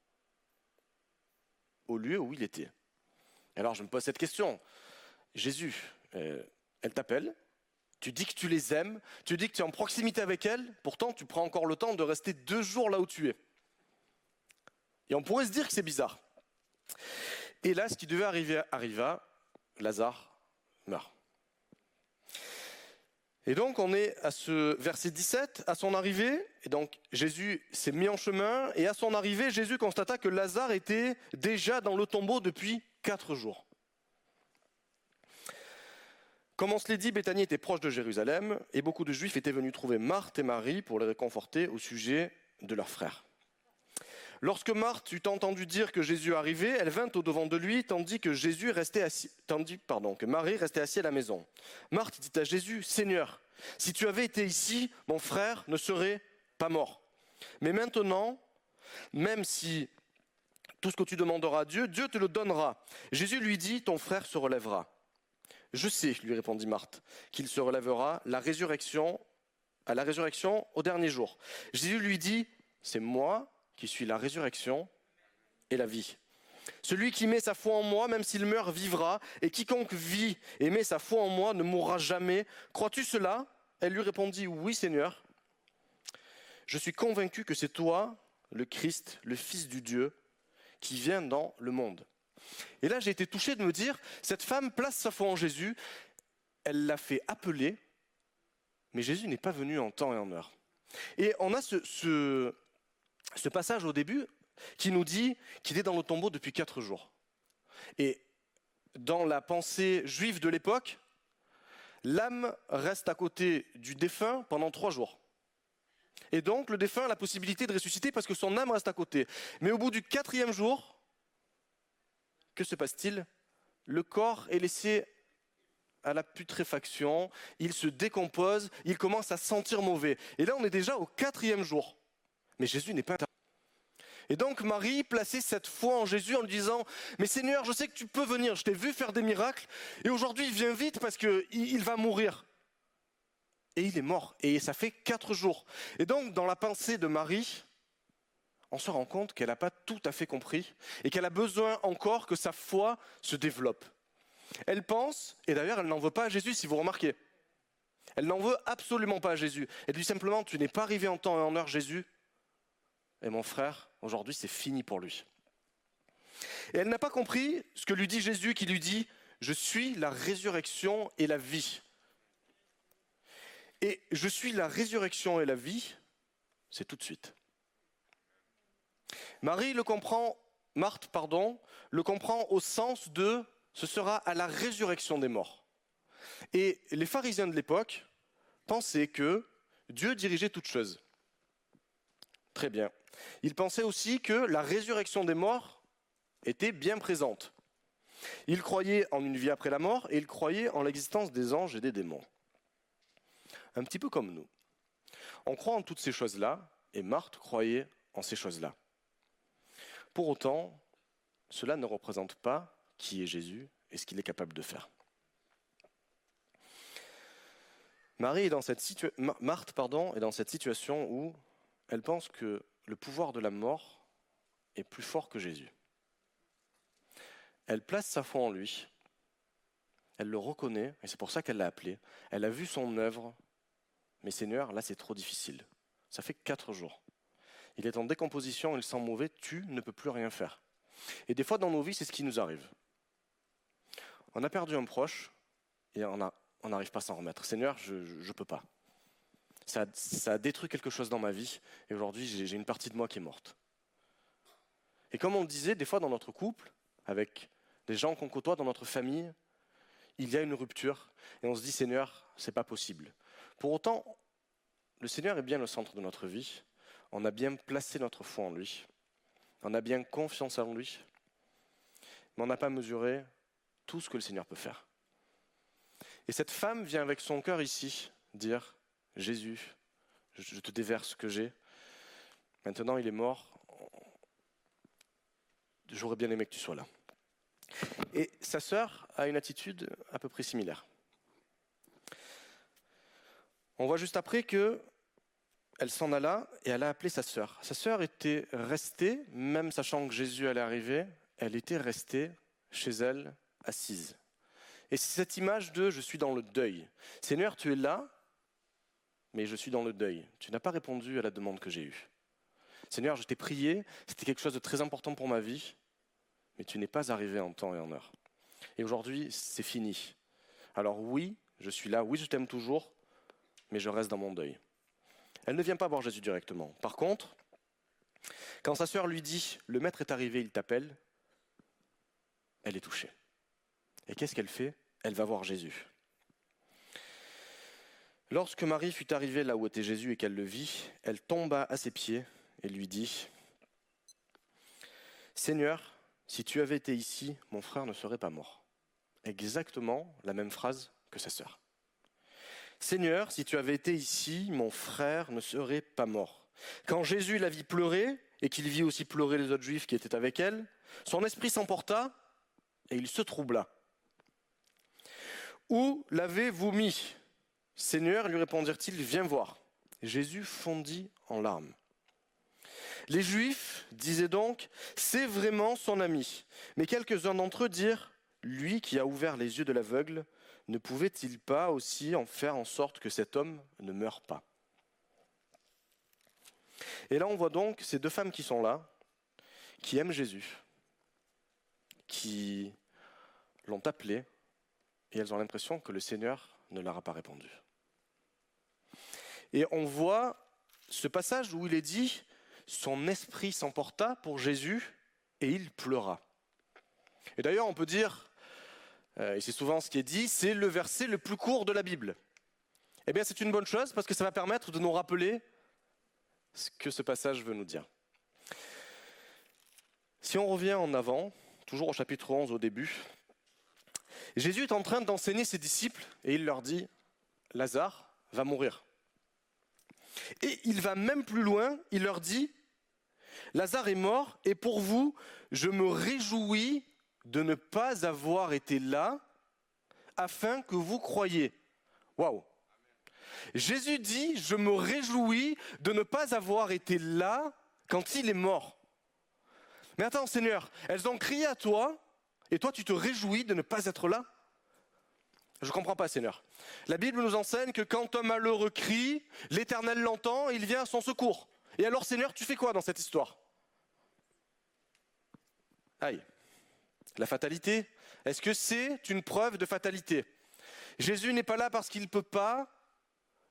au lieu où il était. Alors je me pose cette question. Jésus, euh, elle t'appelle, tu dis que tu les aimes, tu dis que tu es en proximité avec elle, pourtant tu prends encore le temps de rester deux jours là où tu es. Et on pourrait se dire que c'est bizarre. Et là, ce qui devait arriver arriva, Lazare meurt. Et donc on est à ce verset 17, à son arrivée, et donc Jésus s'est mis en chemin, et à son arrivée, Jésus constata que Lazare était déjà dans le tombeau depuis quatre jours. Comme on se l'est dit, Béthanie était proche de Jérusalem, et beaucoup de Juifs étaient venus trouver Marthe et Marie pour les réconforter au sujet de leur frère. Lorsque Marthe eut entendu dire que Jésus arrivait, elle vint au devant de lui, tandis que Jésus restait assis, que Marie restait assise à la maison. Marthe dit à Jésus, Seigneur, si tu avais été ici, mon frère ne serait pas mort. Mais maintenant, même si tout ce que tu demanderas à Dieu, Dieu te le donnera. Jésus lui dit, ton frère se relèvera. Je sais, lui répondit Marthe, qu'il se relèvera la résurrection, à la résurrection au dernier jour. Jésus lui dit, c'est moi qui suis la résurrection et la vie. Celui qui met sa foi en moi, même s'il meurt, vivra, et quiconque vit et met sa foi en moi ne mourra jamais. Crois-tu cela? Elle lui répondit, oui Seigneur. Je suis convaincu que c'est toi, le Christ, le Fils du Dieu, qui vient dans le monde. Et là, j'ai été touché de me dire, cette femme place sa foi en Jésus, elle l'a fait appeler, mais Jésus n'est pas venu en temps et en heure. Et on a ce, ce, passage au début qui nous dit qu'il est dans le tombeau depuis quatre jours. Et dans la pensée juive de l'époque, l'âme reste à côté du défunt pendant trois jours. Et donc le défunt a la possibilité de ressusciter parce que son âme reste à côté. Mais au bout du quatrième jour, que se passe-t-il Le corps est laissé à la putréfaction, il se décompose, il commence à sentir mauvais. Et là, on est déjà au quatrième jour. Mais Jésus n'est pas et donc Marie plaçait cette foi en Jésus en lui disant, mais Seigneur, je sais que tu peux venir, je t'ai vu faire des miracles, et aujourd'hui viens vite parce qu'il il va mourir. Et il est mort, et ça fait quatre jours. Et donc dans la pensée de Marie, on se rend compte qu'elle n'a pas tout à fait compris, et qu'elle a besoin encore que sa foi se développe. Elle pense, et d'ailleurs elle n'en veut pas à Jésus si vous remarquez. Elle n'en veut absolument pas à Jésus. Elle dit simplement, tu n'es pas arrivé en temps et en heure Jésus, et mon frère, aujourd'hui, c'est fini pour lui. Et elle n'a pas compris ce que lui dit Jésus qui lui dit, je suis la résurrection et la vie. Et je suis la résurrection et la vie, c'est tout de suite. Marie le comprend, Marthe, pardon, le comprend au sens de ce sera à la résurrection des morts. Et les pharisiens de l'époque pensaient que Dieu dirigeait toutes choses. Très bien. Il pensait aussi que la résurrection des morts était bien présente. Il croyait en une vie après la mort et il croyait en l'existence des anges et des démons. Un petit peu comme nous. On croit en toutes ces choses-là et Marthe croyait en ces choses-là. Pour autant, cela ne représente pas qui est Jésus et ce qu'il est capable de faire. Marie est dans cette Marthe est dans cette situation où elle pense que le pouvoir de la mort est plus fort que Jésus. Elle place sa foi en lui. Elle le reconnaît, et c'est pour ça qu'elle l'a appelé. Elle a vu son œuvre, mais Seigneur, là c'est trop difficile. Ça fait quatre jours. Il est en décomposition, il sent mauvais, tu ne peux plus rien faire. Et des fois dans nos vies, c'est ce qui nous arrive. On a perdu un proche et on n'arrive pas à s'en remettre. Seigneur, je ne peux pas. Ça, a- détruit quelque chose dans ma vie et aujourd'hui j'ai une partie de moi qui est morte. Et comme on disait, des fois dans notre couple, avec des gens qu'on côtoie dans notre famille, il y a une rupture et on se dit Seigneur, c'est pas possible. Pour autant, le Seigneur est bien le centre de notre vie. On a bien placé notre foi en lui. On a bien confiance en lui. Mais on n'a pas mesuré tout ce que le Seigneur peut faire. Et cette femme vient avec son cœur ici dire Jésus, je te déverse ce que j'ai. Maintenant, il est mort. J'aurais bien aimé que tu sois là. Et sa sœur a une attitude à peu près similaire. On voit juste après que elle s'en alla et elle a appelé sa sœur. Sa sœur était restée, même sachant que Jésus allait arriver, elle était restée chez elle, assise. Et c'est cette image de je suis dans le deuil. Seigneur, tu es là, mais je suis dans le deuil. Tu n'as pas répondu à la demande que j'ai eue. Seigneur, je t'ai prié, c'était quelque chose de très important pour ma vie, mais tu n'es pas arrivé en temps et en heure. Et aujourd'hui, c'est fini. Alors oui, je suis là, oui, je t'aime toujours, mais je reste dans mon deuil. Elle ne vient pas voir Jésus directement. Par contre, quand sa sœur lui dit Le maître est arrivé, il t'appelle, elle est touchée. Et qu'est-ce qu'elle fait? Elle va voir Jésus. Lorsque Marie fut arrivée là où était Jésus et qu'elle le vit, elle tomba à ses pieds et lui dit Seigneur, si tu avais été ici, mon frère ne serait pas mort. Exactement la même phrase que sa sœur. Seigneur, si tu avais été ici, mon frère ne serait pas mort. Quand Jésus la vit pleurer, et qu'il vit aussi pleurer les autres juifs qui étaient avec elle, son esprit s'emporta et il se troubla. Où l'avez-vous mis? Seigneur, lui répondirent-ils, viens voir. Jésus fondit en larmes. Les Juifs disaient donc, c'est vraiment son ami. Mais quelques-uns d'entre eux dirent, lui qui a ouvert les yeux de l'aveugle, ne pouvait-il pas aussi en faire en sorte que cet homme ne meure pas? Et là, on voit donc ces deux femmes qui sont là, qui aiment Jésus, qui l'ont appelé, et elles ont l'impression que le Seigneur ne leur a pas répondu. Et on voit ce passage où il est dit, son esprit s'emporta pour Jésus et il pleura. Et d'ailleurs, on peut dire, et c'est souvent ce qui est dit, c'est le verset le plus court de la Bible. Eh bien, c'est une bonne chose parce que ça va permettre de nous rappeler ce que ce passage veut nous dire. Si on revient en avant, toujours au chapitre 11 au début, Jésus est en train d'enseigner ses disciples et il leur dit, Lazare va mourir. Et il va même plus loin, il leur dit, Lazare est mort et pour vous, je me réjouis de ne pas avoir été là afin que vous croyiez. Waouh Jésus dit, je me réjouis de ne pas avoir été là quand il est mort. Mais attends Seigneur, elles ont crié à toi et toi tu te réjouis de ne pas être là Je ne comprends pas Seigneur. La Bible nous enseigne que quand un malheureux crie, l'Éternel l'entend et il vient à son secours. Et alors Seigneur, tu fais quoi dans cette histoire? Aïe. La fatalité Est-ce que c'est une preuve de fatalité? Jésus n'est pas là parce qu'il ne peut pas,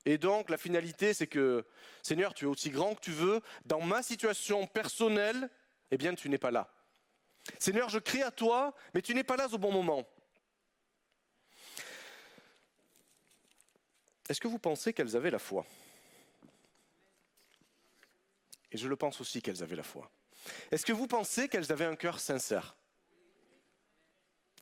et donc la finalité c'est que, Seigneur, tu es aussi grand que tu veux, dans ma situation personnelle, eh bien tu n'es pas là. Seigneur, je crie à toi, mais tu n'es pas là au bon moment. Est-ce que vous pensez qu'elles avaient la foi? Et je le pense aussi qu'elles avaient la foi. Est-ce que vous pensez qu'elles avaient un cœur sincère?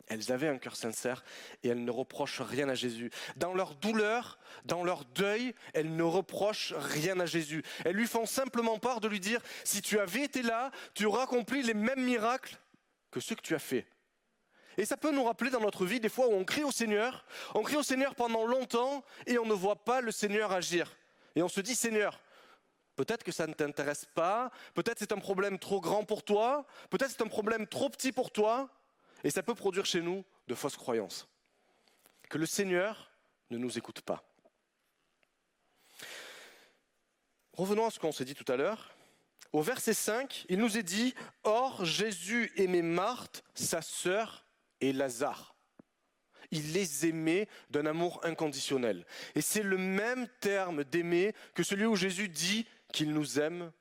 Elles avaient un cœur sincère et elles ne reprochent rien à Jésus. Dans leur douleur, dans leur deuil, elles ne reprochent rien à Jésus. Elles lui font simplement part de lui dire, si tu avais été là, tu aurais accompli les mêmes miracles que ceux que tu as faits. Et ça peut nous rappeler dans notre vie des fois où on crie au Seigneur, on crie au Seigneur pendant longtemps et on ne voit pas le Seigneur agir. Et on se dit, Seigneur, peut-être que ça ne t'intéresse pas, peut-être c'est un problème trop grand pour toi, peut-être c'est un problème trop petit pour toi, et ça peut produire chez nous de fausses croyances. Que le Seigneur ne nous écoute pas. Revenons à ce qu'on s'est dit tout à l'heure. Au verset 5, il nous est dit, Or Jésus aimait Marthe, sa sœur, et Lazare. Il les aimait d'un amour inconditionnel. Et c'est le même terme d'aimer que celui où Jésus dit qu'il nous aime,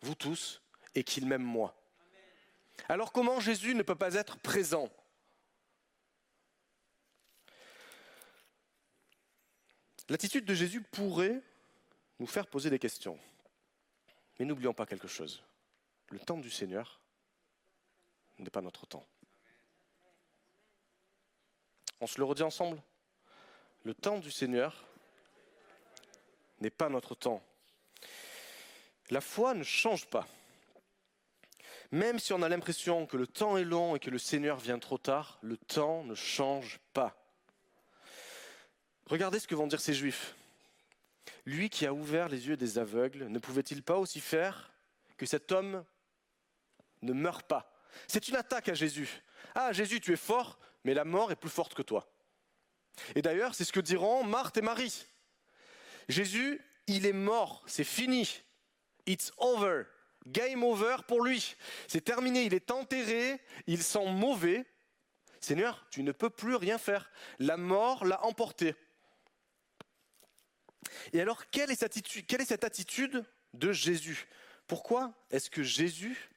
vous tous, et qu'il m'aime moi. Alors comment Jésus ne peut pas être présent? L'attitude de Jésus pourrait nous faire poser des questions. Mais n'oublions pas quelque chose. Le temps du Seigneur n'est pas notre temps. On se le redit ensemble Le temps du Seigneur n'est pas notre temps. La foi ne change pas. Même si on a l'impression que le temps est long et que le Seigneur vient trop tard, le temps ne change pas. Regardez ce que vont dire ces Juifs. Lui qui a ouvert les yeux des aveugles, ne pouvait-il pas aussi faire que cet homme ne meure pas? C'est une attaque à Jésus. Ah Jésus, tu es fort, mais la mort est plus forte que toi. Et d'ailleurs, c'est ce que diront Marthe et Marie. Jésus, il est mort, c'est fini. It's over. Game over pour lui. C'est terminé, il est enterré, il sent mauvais. Seigneur, tu ne peux plus rien faire. La mort l'a emporté. Et alors, quelle est, cette attitude, de Jésus? Pourquoi est-ce que Jésus,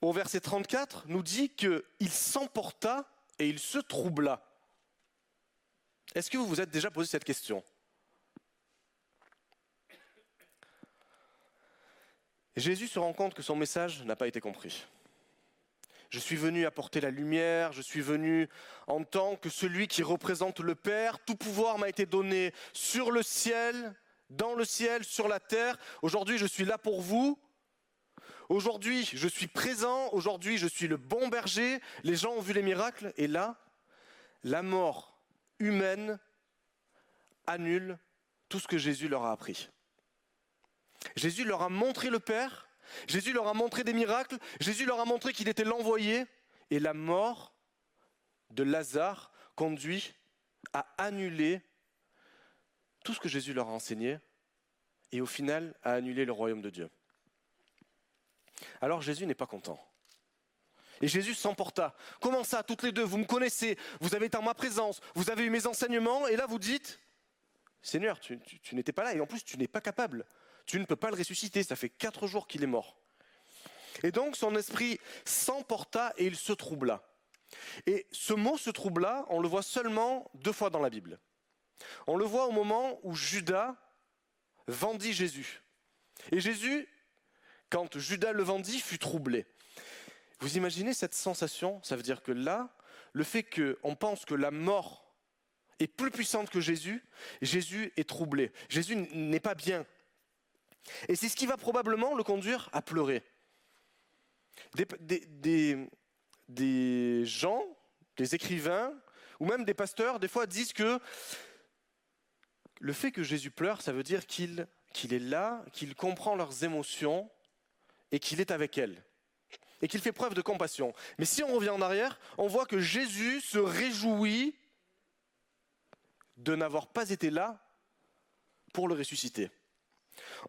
au verset 34, nous dit qu'il s'emporta et il se troubla? Est-ce que vous vous êtes déjà posé cette question? Jésus se rend compte que son message n'a pas été compris. Je suis venu apporter la lumière, je suis venu en tant que celui qui représente le Père. Tout pouvoir m'a été donné sur le ciel, dans le ciel, sur la terre. Aujourd'hui, je suis là pour vous. Aujourd'hui, je suis présent. Aujourd'hui, je suis le bon berger. Les gens ont vu les miracles. Et là, la mort humaine annule tout ce que Jésus leur a appris. Jésus leur a montré le Père, Jésus leur a montré des miracles, Jésus leur a montré qu'il était l'envoyé, et la mort de Lazare conduit à annuler tout ce que Jésus leur a enseigné, et au final à annuler le royaume de Dieu. Alors Jésus n'est pas content. Et Jésus s'emporta. Comment ça, toutes les deux, vous me connaissez, vous avez été en ma présence, vous avez eu mes enseignements, et là vous dites, Seigneur, tu, tu- tu n'étais pas là, et en plus tu n'es pas capable. Tu ne peux pas le ressusciter, ça fait quatre jours qu'il est mort. Et donc son esprit s'emporta et il se troubla. Et ce mot se troubla, on le voit seulement deux fois dans la Bible. On le voit au moment où Judas vendit Jésus. Et Jésus, quand Judas le vendit, fut troublé. Vous imaginez cette sensation? Ça veut dire que là, le fait qu'on pense que la mort est plus puissante que Jésus, Jésus est troublé. Jésus n'est pas bien. Et c'est ce qui va probablement le conduire à pleurer. Des, gens, des écrivains, ou même des pasteurs, des fois disent que le fait que Jésus pleure, ça veut dire qu'il est là, qu'il comprend leurs émotions et qu'il est avec elles. Et qu'il fait preuve de compassion. Mais si on revient en arrière, on voit que Jésus se réjouit de n'avoir pas été là pour le ressusciter.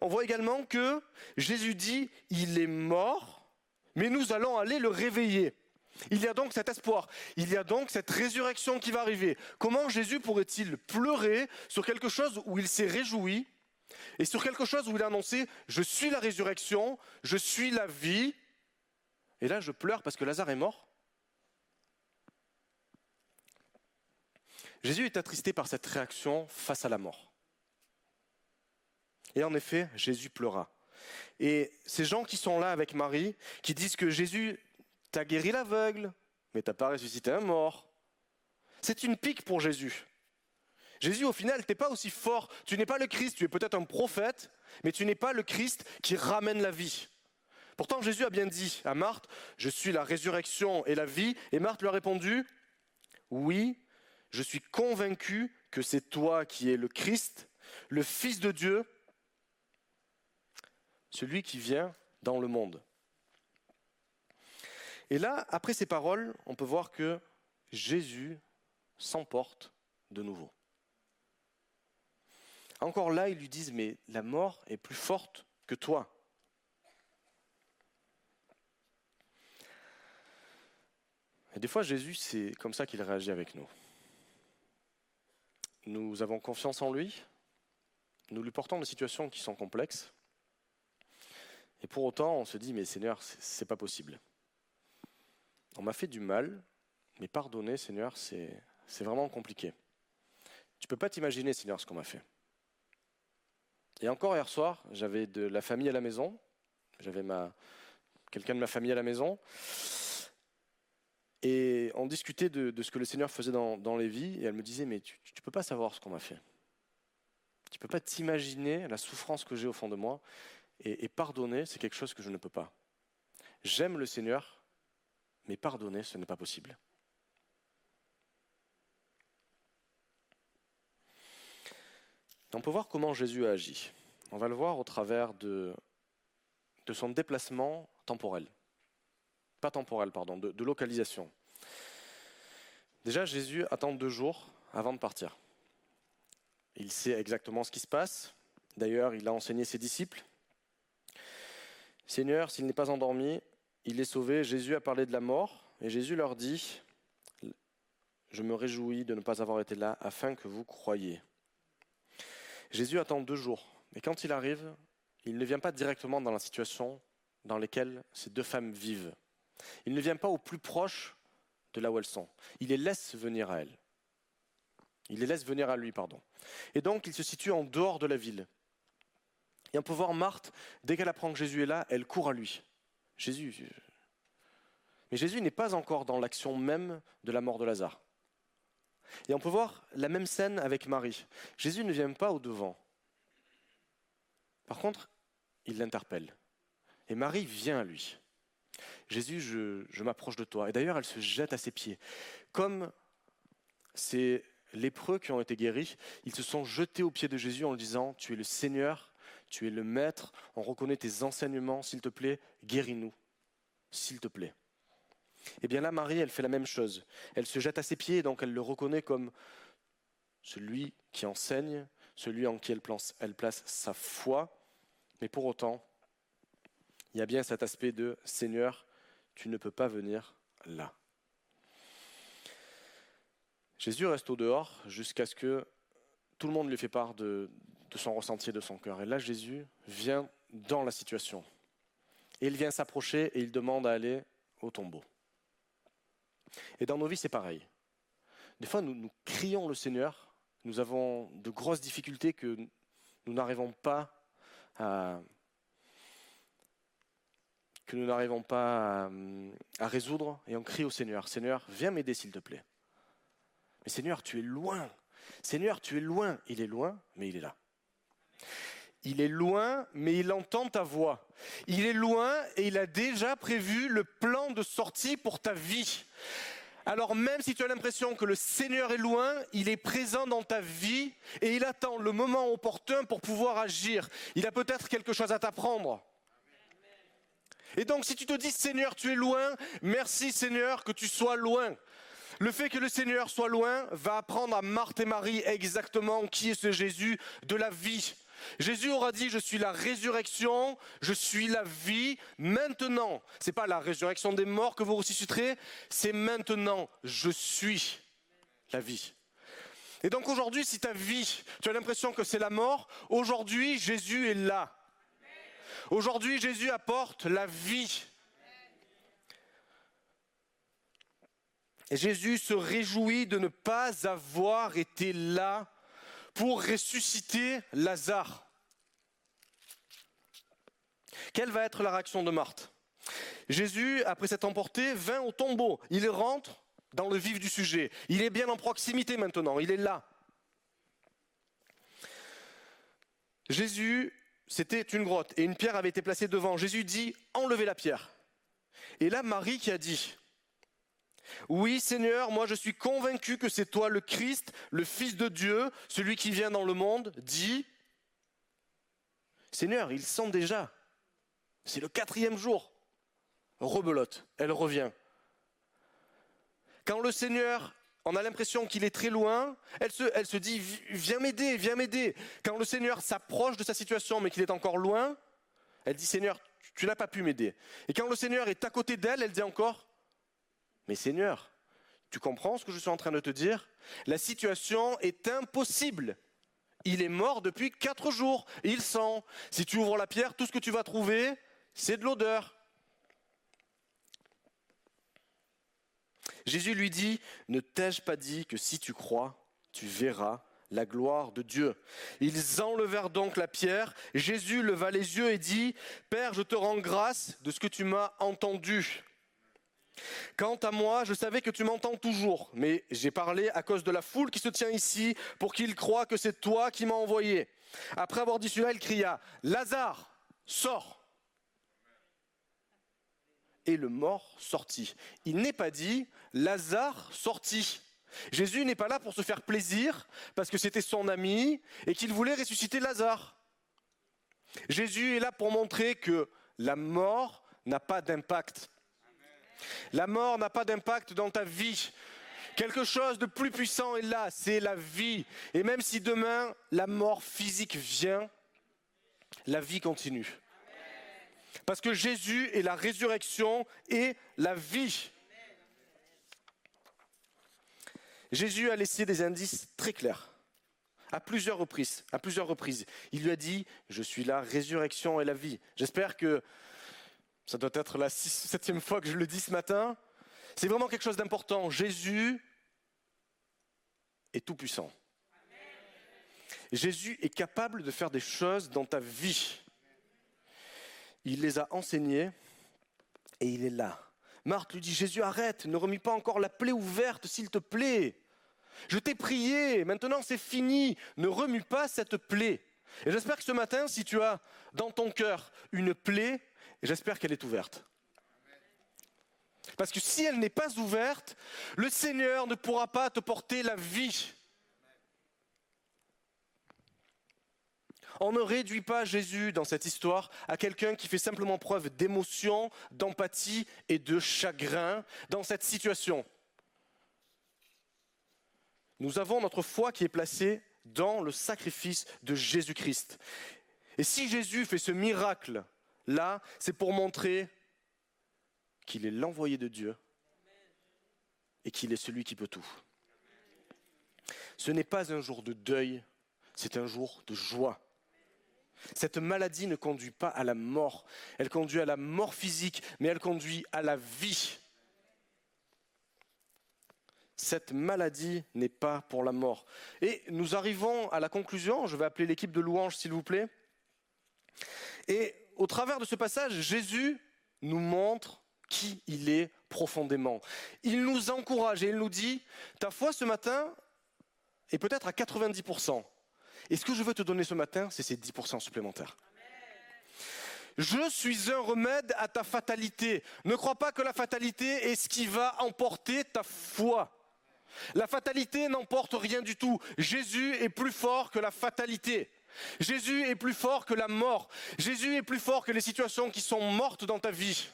On voit également que Jésus dit, il est mort, mais nous allons aller le réveiller. Il y a donc cet espoir, il y a donc cette résurrection qui va arriver. Comment Jésus pourrait-il pleurer sur quelque chose où il s'est réjoui et sur quelque chose où il a annoncé, je suis la résurrection, je suis la vie, et là je pleure parce que Lazare est mort Jésus est attristé par cette réaction face à la mort. Et en effet, Jésus pleura. Et ces gens qui sont là avec Marie, qui disent que Jésus T'as guéri l'aveugle, mais t'as pas ressuscité un mort. C'est une pique pour Jésus. Jésus, au final, t'es pas aussi fort. Tu n'es pas le Christ, tu es peut-être un prophète, mais tu n'es pas le Christ qui ramène la vie. Pourtant, Jésus a bien dit à Marthe, je suis la résurrection et la vie. Et Marthe lui a répondu, oui, je suis convaincu que c'est toi qui es le Christ, le Fils de Dieu, celui qui vient dans le monde. Et là, après ces paroles, on peut voir que Jésus s'emporte de nouveau. Encore là, ils lui disent, mais la mort est plus forte que toi. Et des fois, Jésus, c'est comme ça qu'il réagit avec nous. Nous avons confiance en lui, nous lui portons des situations qui sont complexes, et pour autant, on se dit, mais Seigneur, c'est pas possible. On m'a fait du mal, mais pardonner, Seigneur, c'est vraiment compliqué. Tu peux pas t'imaginer, Seigneur, ce qu'on m'a fait. Et encore hier soir, j'avais de la famille à la maison, j'avais quelqu'un de ma famille à la maison, et on discutait de, ce que le Seigneur faisait dans, dans les vies, et elle me disait, mais tu ne peux pas savoir ce qu'on m'a fait. Tu peux pas t'imaginer la souffrance que j'ai au fond de moi, et, pardonner, c'est quelque chose que je ne peux pas. J'aime le Seigneur, mais pardonner, ce n'est pas possible. On peut voir comment Jésus a agi. On va le voir au travers de, de son déplacement temporel. Pas temporel, pardon, de localisation. Déjà, Jésus attend deux jours avant de partir. Il sait exactement ce qui se passe. D'ailleurs, il a enseigné ses disciples. Seigneur, s'il n'est pas endormi, il est sauvé. Jésus a parlé de la mort et Jésus leur dit, je me réjouis de ne pas avoir été là afin que vous croyiez. Jésus attend deux jours. Et quand il arrive, il ne vient pas directement dans la situation dans laquelle ces deux femmes vivent. Il ne vient pas au plus proche de là où elles sont. Il les laisse venir à elles. Il les laisse venir à lui, pardon. Et donc, il se situe en dehors de la ville. Et on peut voir Marthe, dès qu'elle apprend que Jésus est là, elle court à lui. Jésus. Mais Jésus n'est pas encore dans l'action même de la mort de Lazare. Et on peut voir la même scène avec Marie. Jésus ne vient pas au devant. Par contre, il l'interpelle. Et Marie vient à lui. Jésus, je, je m'approche de toi. Et d'ailleurs, elle se jette à ses pieds. Comme ces lépreux qui ont été guéris, ils se sont jetés aux pieds de Jésus en lui disant, tu es le Seigneur, tu es le Maître, on reconnaît tes enseignements, s'il te plaît, guéris-nous, s'il te plaît. Et bien là, Marie, elle fait la même chose. Elle se jette à ses pieds, donc elle le reconnaît comme celui qui enseigne, celui en qui elle place, elle place sa foi. Mais pour autant, il y a bien cet aspect de Seigneur, tu ne peux pas venir là. Jésus reste au dehors jusqu'à ce que tout le monde lui fait part de, de son ressenti de son cœur. Et là, Jésus vient dans la situation. Et il vient s'approcher et il demande à aller au tombeau. Et dans nos vies, c'est pareil. Des fois, nous, crions le Seigneur, nous avons de grosses difficultés que nous n'arrivons pas à que nous n'arrivons pas à, à résoudre, et on crie au Seigneur, Seigneur, viens m'aider s'il te plaît. Mais Seigneur, tu es loin. Seigneur, tu es loin. Il est loin, mais il est là. Il est loin, mais il entend ta voix. Il est loin et il a déjà prévu le plan de sortie pour ta vie. Alors même si tu as l'impression que le Seigneur est loin, il est présent dans ta vie et il attend le moment opportun pour pouvoir agir. Il a peut-être quelque chose à t'apprendre. Et donc si tu te dis Seigneur, tu es loin, merci Seigneur que tu sois loin. Le fait que le Seigneur soit loin va apprendre à Marthe et Marie exactement qui est ce Jésus de la vie. Jésus aura dit je suis la résurrection, je suis la vie maintenant. C'est pas la résurrection des morts que vous ressusciterez, c'est maintenant je suis la vie. Et donc aujourd'hui si ta vie, tu as l'impression que c'est la mort, aujourd'hui Jésus est là. Aujourd'hui Jésus apporte la vie. Et Jésus se réjouit de ne pas avoir été là pour ressusciter Lazare. Quelle va être la réaction de Marthe? Jésus, après s'être emporté, vint au tombeau. Il rentre dans le vif du sujet. Il est bien en proximité maintenant, il est là. Jésus, c'était une grotte et une pierre avait été placée devant. Jésus dit, enlevez la pierre. Et là, Marie qui a dit, oui Seigneur, moi je suis convaincu que c'est toi le Christ, le Fils de Dieu, celui qui vient dans le monde, dit, Seigneur, il sent déjà. C'est le quatrième jour. Rebelote, elle revient. Quand le Seigneur, on a l'impression qu'il est très loin, elle se, elle se dit, viens m'aider, viens m'aider. Quand le Seigneur s'approche de sa situation mais qu'il est encore loin, elle dit, Seigneur, tu n'as pas pu m'aider. Et quand le Seigneur est à côté d'elle, elle dit encore, mais Seigneur, tu comprends ce que je suis en train de te dire? La situation est impossible. Il est mort depuis quatre jours. Il sent. Si tu ouvres la pierre, tout ce que tu vas trouver, c'est de l'odeur. Jésus lui dit, ne t'ai-je pas dit que si tu crois, tu verras la gloire de Dieu? Ils enlevèrent donc la pierre. Jésus leva les yeux et dit, Père, je te rends grâce de ce que tu m'as entendu. Quant à moi, je savais que tu m'entends toujours, mais j'ai parlé à cause de la foule qui se tient ici pour qu'ils croient que c'est toi qui m'as envoyé. Après avoir dit cela, il cria, Lazare, sors. Et le mort sortit. Il n'est pas dit, Lazare sortit. Jésus n'est pas là pour se faire plaisir parce que c'était son ami et qu'il voulait ressusciter Lazare. Jésus est là pour montrer que la mort n'a pas d'impact la mort n'a pas d'impact dans ta vie. Quelque chose de plus puissant est là, c'est la vie. Et même si demain la mort physique vient, la vie continue. Parce que Jésus est la résurrection et la vie. Jésus a laissé des indices très clairs à plusieurs reprises. Il lui a dit "Je suis la résurrection et la vie." J'espère que ça doit être la septième fois que je le dis ce matin. C'est vraiment quelque chose d'important. Jésus est tout puissant. Jésus est capable de faire des choses dans ta vie. Il les a enseignées et il est là. Marthe lui dit, Jésus, arrête, ne remis pas encore la plaie ouverte, s'il te plaît. Je t'ai prié, maintenant c'est fini, ne remue pas cette plaie. Et j'espère que ce matin, si tu as dans ton cœur une plaie, j'espère qu'elle est ouverte. Parce que si elle n'est pas ouverte, le Seigneur ne pourra pas te porter la vie. On ne réduit pas Jésus dans cette histoire à quelqu'un qui fait simplement preuve d'émotion, d'empathie et de chagrin dans cette situation. Nous avons notre foi qui est placée dans le sacrifice de Jésus-Christ. Et si Jésus fait ce miracle là, c'est pour montrer qu'il est l'envoyé de Dieu et qu'il est celui qui peut tout. Ce n'est pas un jour de deuil, c'est un jour de joie. Cette maladie ne conduit pas à la mort, elle conduit à la mort physique, mais elle conduit à la vie. Cette maladie n'est pas pour la mort. Et nous arrivons à la conclusion, je vais appeler l'équipe de louange s'il vous plaît. Et au travers de ce passage, Jésus nous montre qui il est profondément. Il nous encourage et il nous dit, ta foi ce matin est peut-être à 90%. Et ce que je veux te donner ce matin, c'est ces 10% supplémentaires. Je suis un remède à ta fatalité. Ne crois pas que la fatalité est ce qui va emporter ta foi. La fatalité n'emporte rien du tout. Jésus est plus fort que la fatalité. Jésus est plus fort que la mort. Jésus est plus fort que les situations qui sont mortes dans ta vie.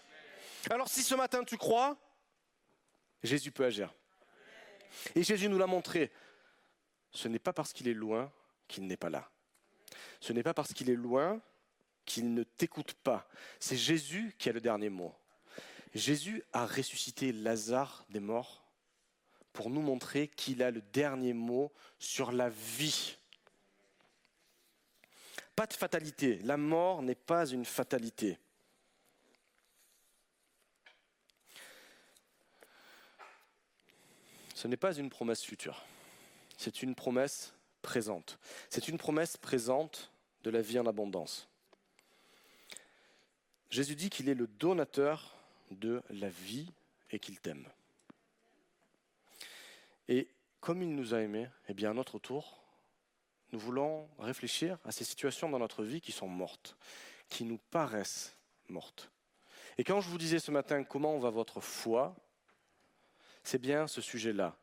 Alors si ce matin tu crois, Jésus peut agir. Et Jésus nous l'a montré. Ce n'est pas parce qu'il est loin qu'il n'est pas là. Ce n'est pas parce qu'il est loin qu'il ne t'écoute pas. C'est Jésus qui a le dernier mot. Jésus a ressuscité Lazare des morts pour nous montrer qu'il a le dernier mot sur la vie. Pas de fatalité. La mort n'est pas une fatalité. Ce n'est pas une promesse future. C'est une promesse présente. C'est une promesse présente de la vie en abondance. Jésus dit qu'il est le donateur de la vie et qu'il t'aime. Et comme il nous a aimés, eh bien à notre tour, nous voulons réfléchir à ces situations dans notre vie qui sont mortes, qui nous paraissent mortes. Et quand je vous disais ce matin comment va votre foi, c'est bien ce sujet-là.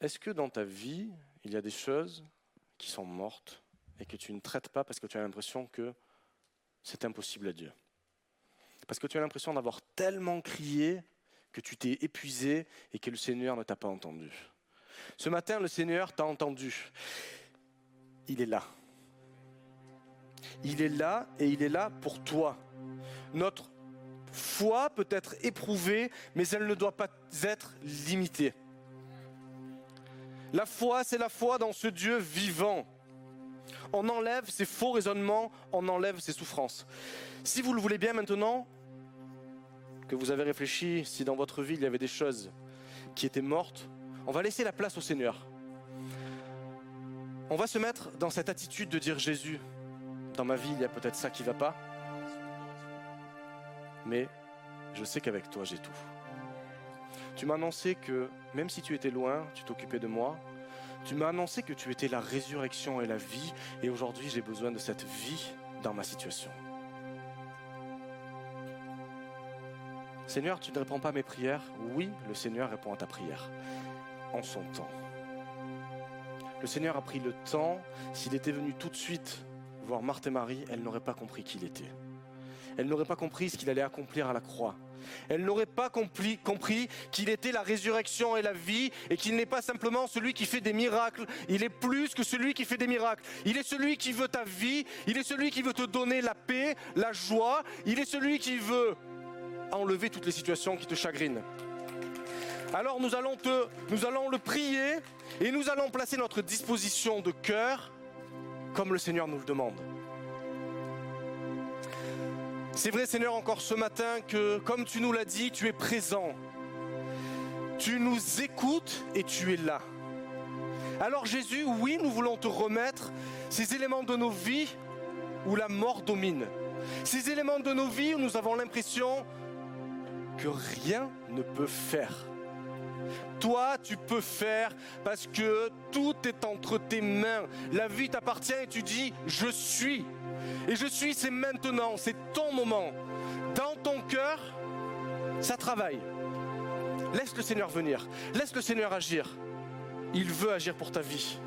Est-ce que dans ta vie, il y a des choses qui sont mortes et que tu ne traites pas parce que tu as l'impression que c'est impossible à Dieu? Parce que tu as l'impression d'avoir tellement crié que tu t'es épuisé et que le Seigneur ne t'a pas entendu. Ce matin, le Seigneur t'a entendu. Il est là. Il est là et il est là pour toi. Notre foi peut être éprouvée, mais elle ne doit pas être limitée. La foi, c'est la foi dans ce Dieu vivant. On enlève ces faux raisonnements, on enlève ces souffrances. Si vous le voulez bien maintenant, que vous avez réfléchi, si dans votre vie il y avait des choses qui étaient mortes, on va laisser la place au Seigneur. On va se mettre dans cette attitude de dire Jésus, dans ma vie il y a peut-être ça qui ne va pas, mais je sais qu'avec toi j'ai tout. Tu m'as annoncé que même si tu étais loin, tu t'occupais de moi. Tu m'as annoncé que tu étais la résurrection et la vie, et aujourd'hui j'ai besoin de cette vie dans ma situation. Seigneur, tu ne réponds pas à mes prières? Oui, le Seigneur répond à ta prière, en son temps. Le Seigneur a pris le temps, s'il était venu tout de suite voir Marthe et Marie, elle n'aurait pas compris qui il était. Elle n'aurait pas compris ce qu'il allait accomplir à la croix. Elle n'aurait pas compris, compris qu'il était la résurrection et la vie et qu'il n'est pas simplement celui qui fait des miracles. Il est plus que celui qui fait des miracles. Il est celui qui veut ta vie. Il est celui qui veut te donner la paix, la joie. Il est celui qui veut enlever toutes les situations qui te chagrinent. Alors nous allons, le prier et nous allons placer notre disposition de cœur comme le Seigneur nous le demande. C'est vrai Seigneur encore ce matin que comme tu nous l'as dit, tu es présent. Tu nous écoutes et tu es là. Alors Jésus, oui, nous voulons te remettre ces éléments de nos vies où la mort domine. Ces éléments de nos vies où nous avons l'impression que rien ne peut faire. Toi, tu peux faire parce que tout est entre tes mains. La vie t'appartient et tu dis, je suis. Et je suis, c'est maintenant, c'est ton moment. Dans ton cœur, ça travaille. Laisse le Seigneur venir. Laisse le Seigneur agir. Il veut agir pour ta vie.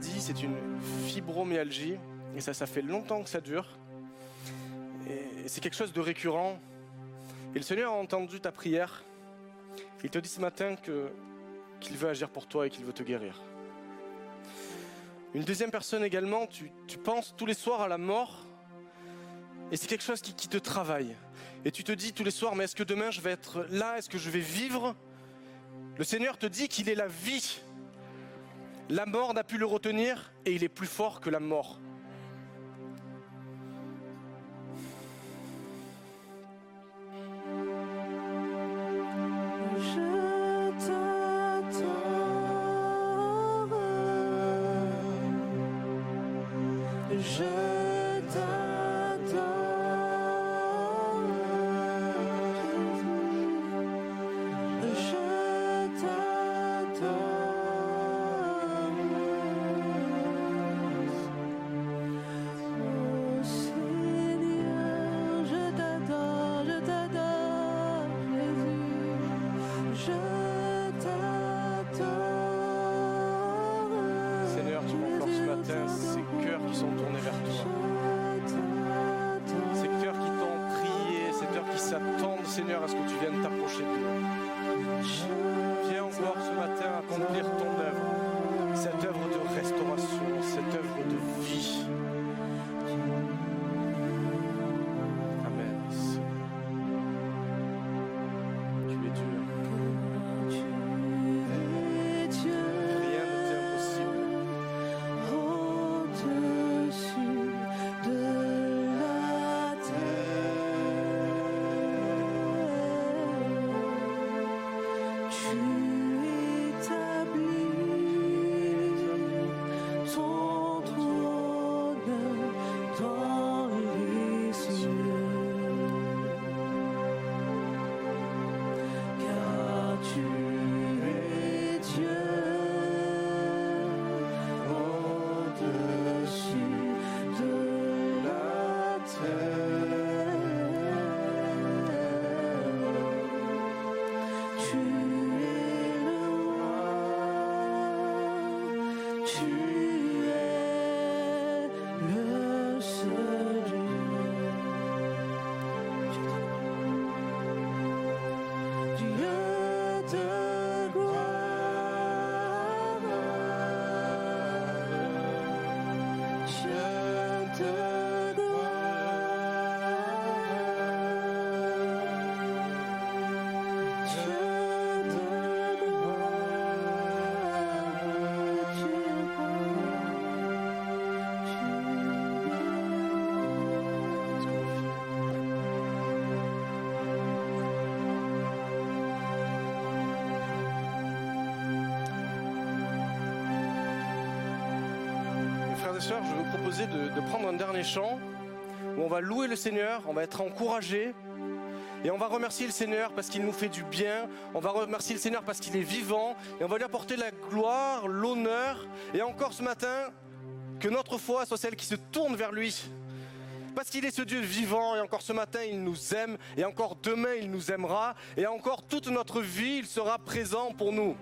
C'est une fibromyalgie. Et ça, ça fait longtemps que ça dure. Et c'est quelque chose de récurrent. Et le Seigneur a entendu ta prière. Il te dit ce matin qu'il veut agir pour toi et qu'il veut te guérir. Une deuxième personne également, tu, tu penses tous les soirs à la mort. Et c'est quelque chose qui, qui te travaille. Et tu te dis tous les soirs, mais est-ce que demain je vais être là? Est-ce que je vais vivre? Le Seigneur te dit qu'il est la vie. La mort n'a pu le retenir et il est plus fort que la mort. Je vais vous proposer de, de prendre un dernier chant où on va louer le Seigneur, on va être encouragé et on va remercier le Seigneur parce qu'il nous fait du bien, on va remercier le Seigneur parce qu'il est vivant et on va lui apporter la gloire, l'honneur et encore ce matin que notre foi soit celle qui se tourne vers lui. Parce qu'il est ce Dieu vivant et encore ce matin il nous aime et encore demain il nous aimera et encore toute notre vie il sera présent pour nous.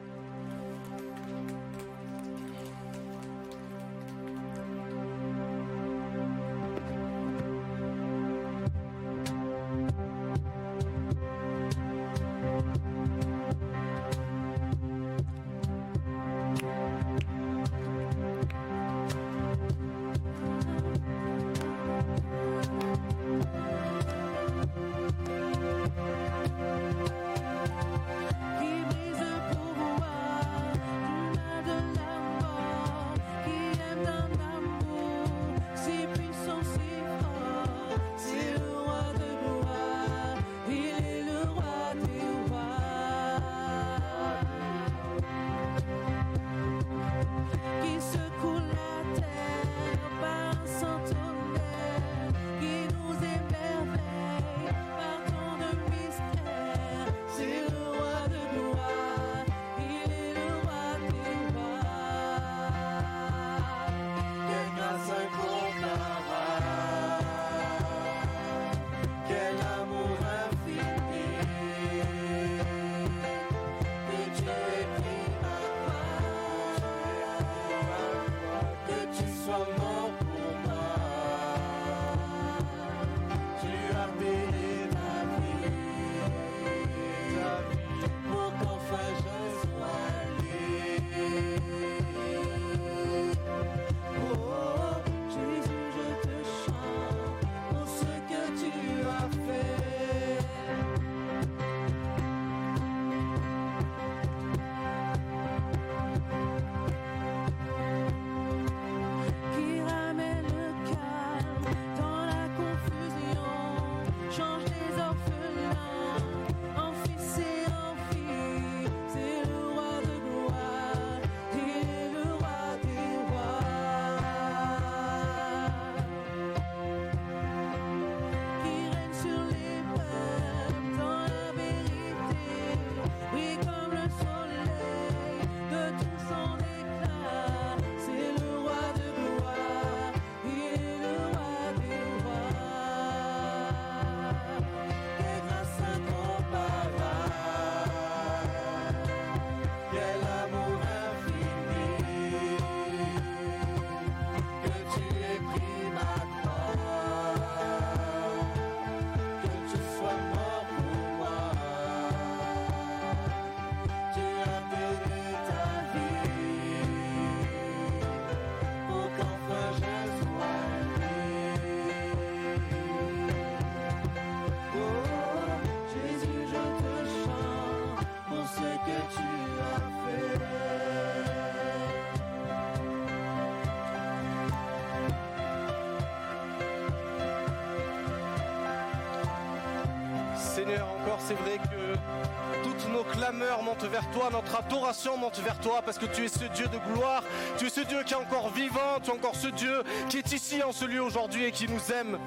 C'est vrai que toutes nos clameurs montent vers toi, notre adoration monte vers toi, parce que tu es ce Dieu de gloire, tu es ce Dieu qui est encore vivant, tu es encore ce Dieu qui est ici en ce lieu aujourd'hui et qui nous aime.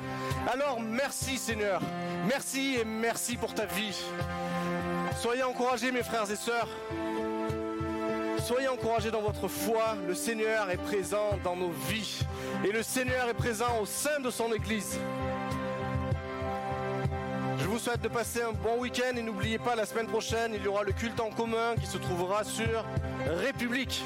Alors merci Seigneur, merci et merci pour ta vie. Soyez encouragés mes frères et sœurs. Soyez encouragés dans votre foi. Le Seigneur est présent dans nos vies. Et le Seigneur est présent au sein de son Église. Je vous souhaite de passer un bon week-end et n'oubliez pas, la semaine prochaine, il y aura le culte en commun qui se trouvera sur République.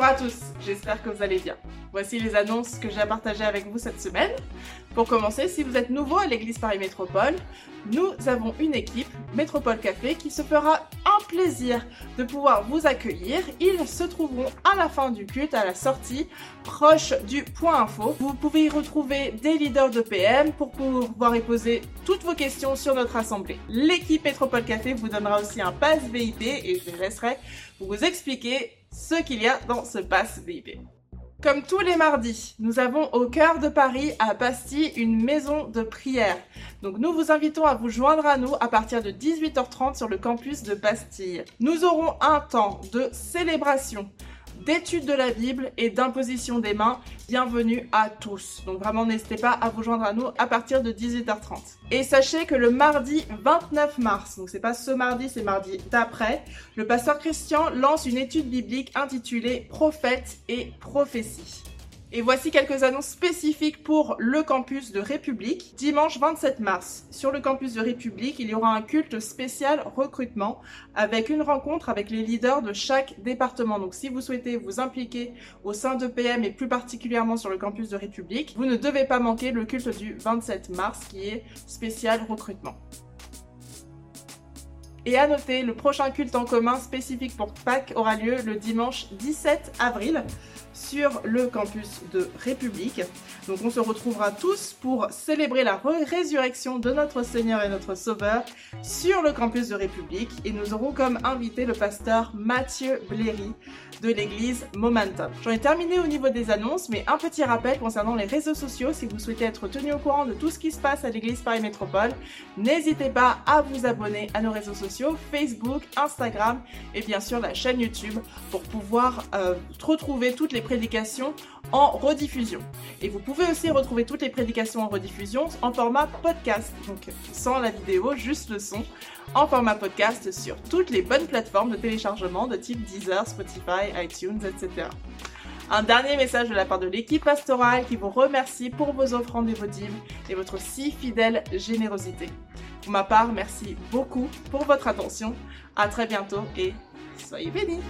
Bonjour à tous, j'espère que vous allez bien. Voici les annonces que j'ai à partager avec vous cette semaine. Pour commencer, si vous êtes nouveau à l'église Paris Métropole, nous avons une équipe, Métropole Café, qui se fera un plaisir de pouvoir vous accueillir. Ils se trouveront à la fin du culte, à la sortie, proche du point info. Vous pouvez y retrouver des leaders de PM pour pouvoir y poser toutes vos questions sur notre assemblée. L'équipe Métropole Café vous donnera aussi un pass VIP et je laisserai vous expliquer ce qu'il y a dans ce pass VIP. Comme tous les mardis, nous avons au cœur de Paris, à Bastille, une maison de prière. Donc nous vous invitons à vous joindre à nous à partir de 18h30 sur le campus de Bastille. Nous aurons un temps de célébration, d'étude de la Bible et d'imposition des mains. Bienvenue à tous. Donc vraiment n'hésitez pas à vous joindre à nous à partir de 18h30. Et sachez que le mardi 29 mars, donc c'est pas ce mardi, c'est mardi d'après, le pasteur Christian lance une étude biblique intitulée Prophètes et prophéties. Et voici quelques annonces spécifiques pour le campus de République. Dimanche 27 mars, sur le campus de République, il y aura un culte spécial recrutement avec une rencontre avec les leaders de chaque département. Donc si vous souhaitez vous impliquer au sein de PM et plus particulièrement sur le campus de République, vous ne devez pas manquer le culte du 27 mars qui est spécial recrutement. Et à noter, le prochain culte en commun spécifique pour Pâques aura lieu le dimanche 17 avril sur le campus de République. Donc on se retrouvera tous pour célébrer la re- résurrection de notre Seigneur et notre Sauveur sur le campus de République et nous aurons comme invité le pasteur Mathieu Bléry de l'église Momentum. J'en ai terminé au niveau des annonces, mais un petit rappel concernant les réseaux sociaux si vous souhaitez être tenu au courant de tout ce qui se passe à l'église Paris Métropole. N'hésitez pas à vous abonner à nos réseaux sociaux, Facebook, Instagram et bien sûr la chaîne YouTube pour pouvoir euh, retrouver toutes les prédications en rediffusion. Et vous pouvez aussi retrouver toutes les prédications en rediffusion en format podcast, donc sans la vidéo, juste le son, en format podcast sur toutes les bonnes plateformes de téléchargement de type Deezer, Spotify, iTunes, etc. Un dernier message de la part de l'équipe pastorale qui vous remercie pour vos offrandes et vos dîmes et votre si fidèle générosité. Pour ma part, merci beaucoup pour votre attention. À très bientôt et soyez bénis.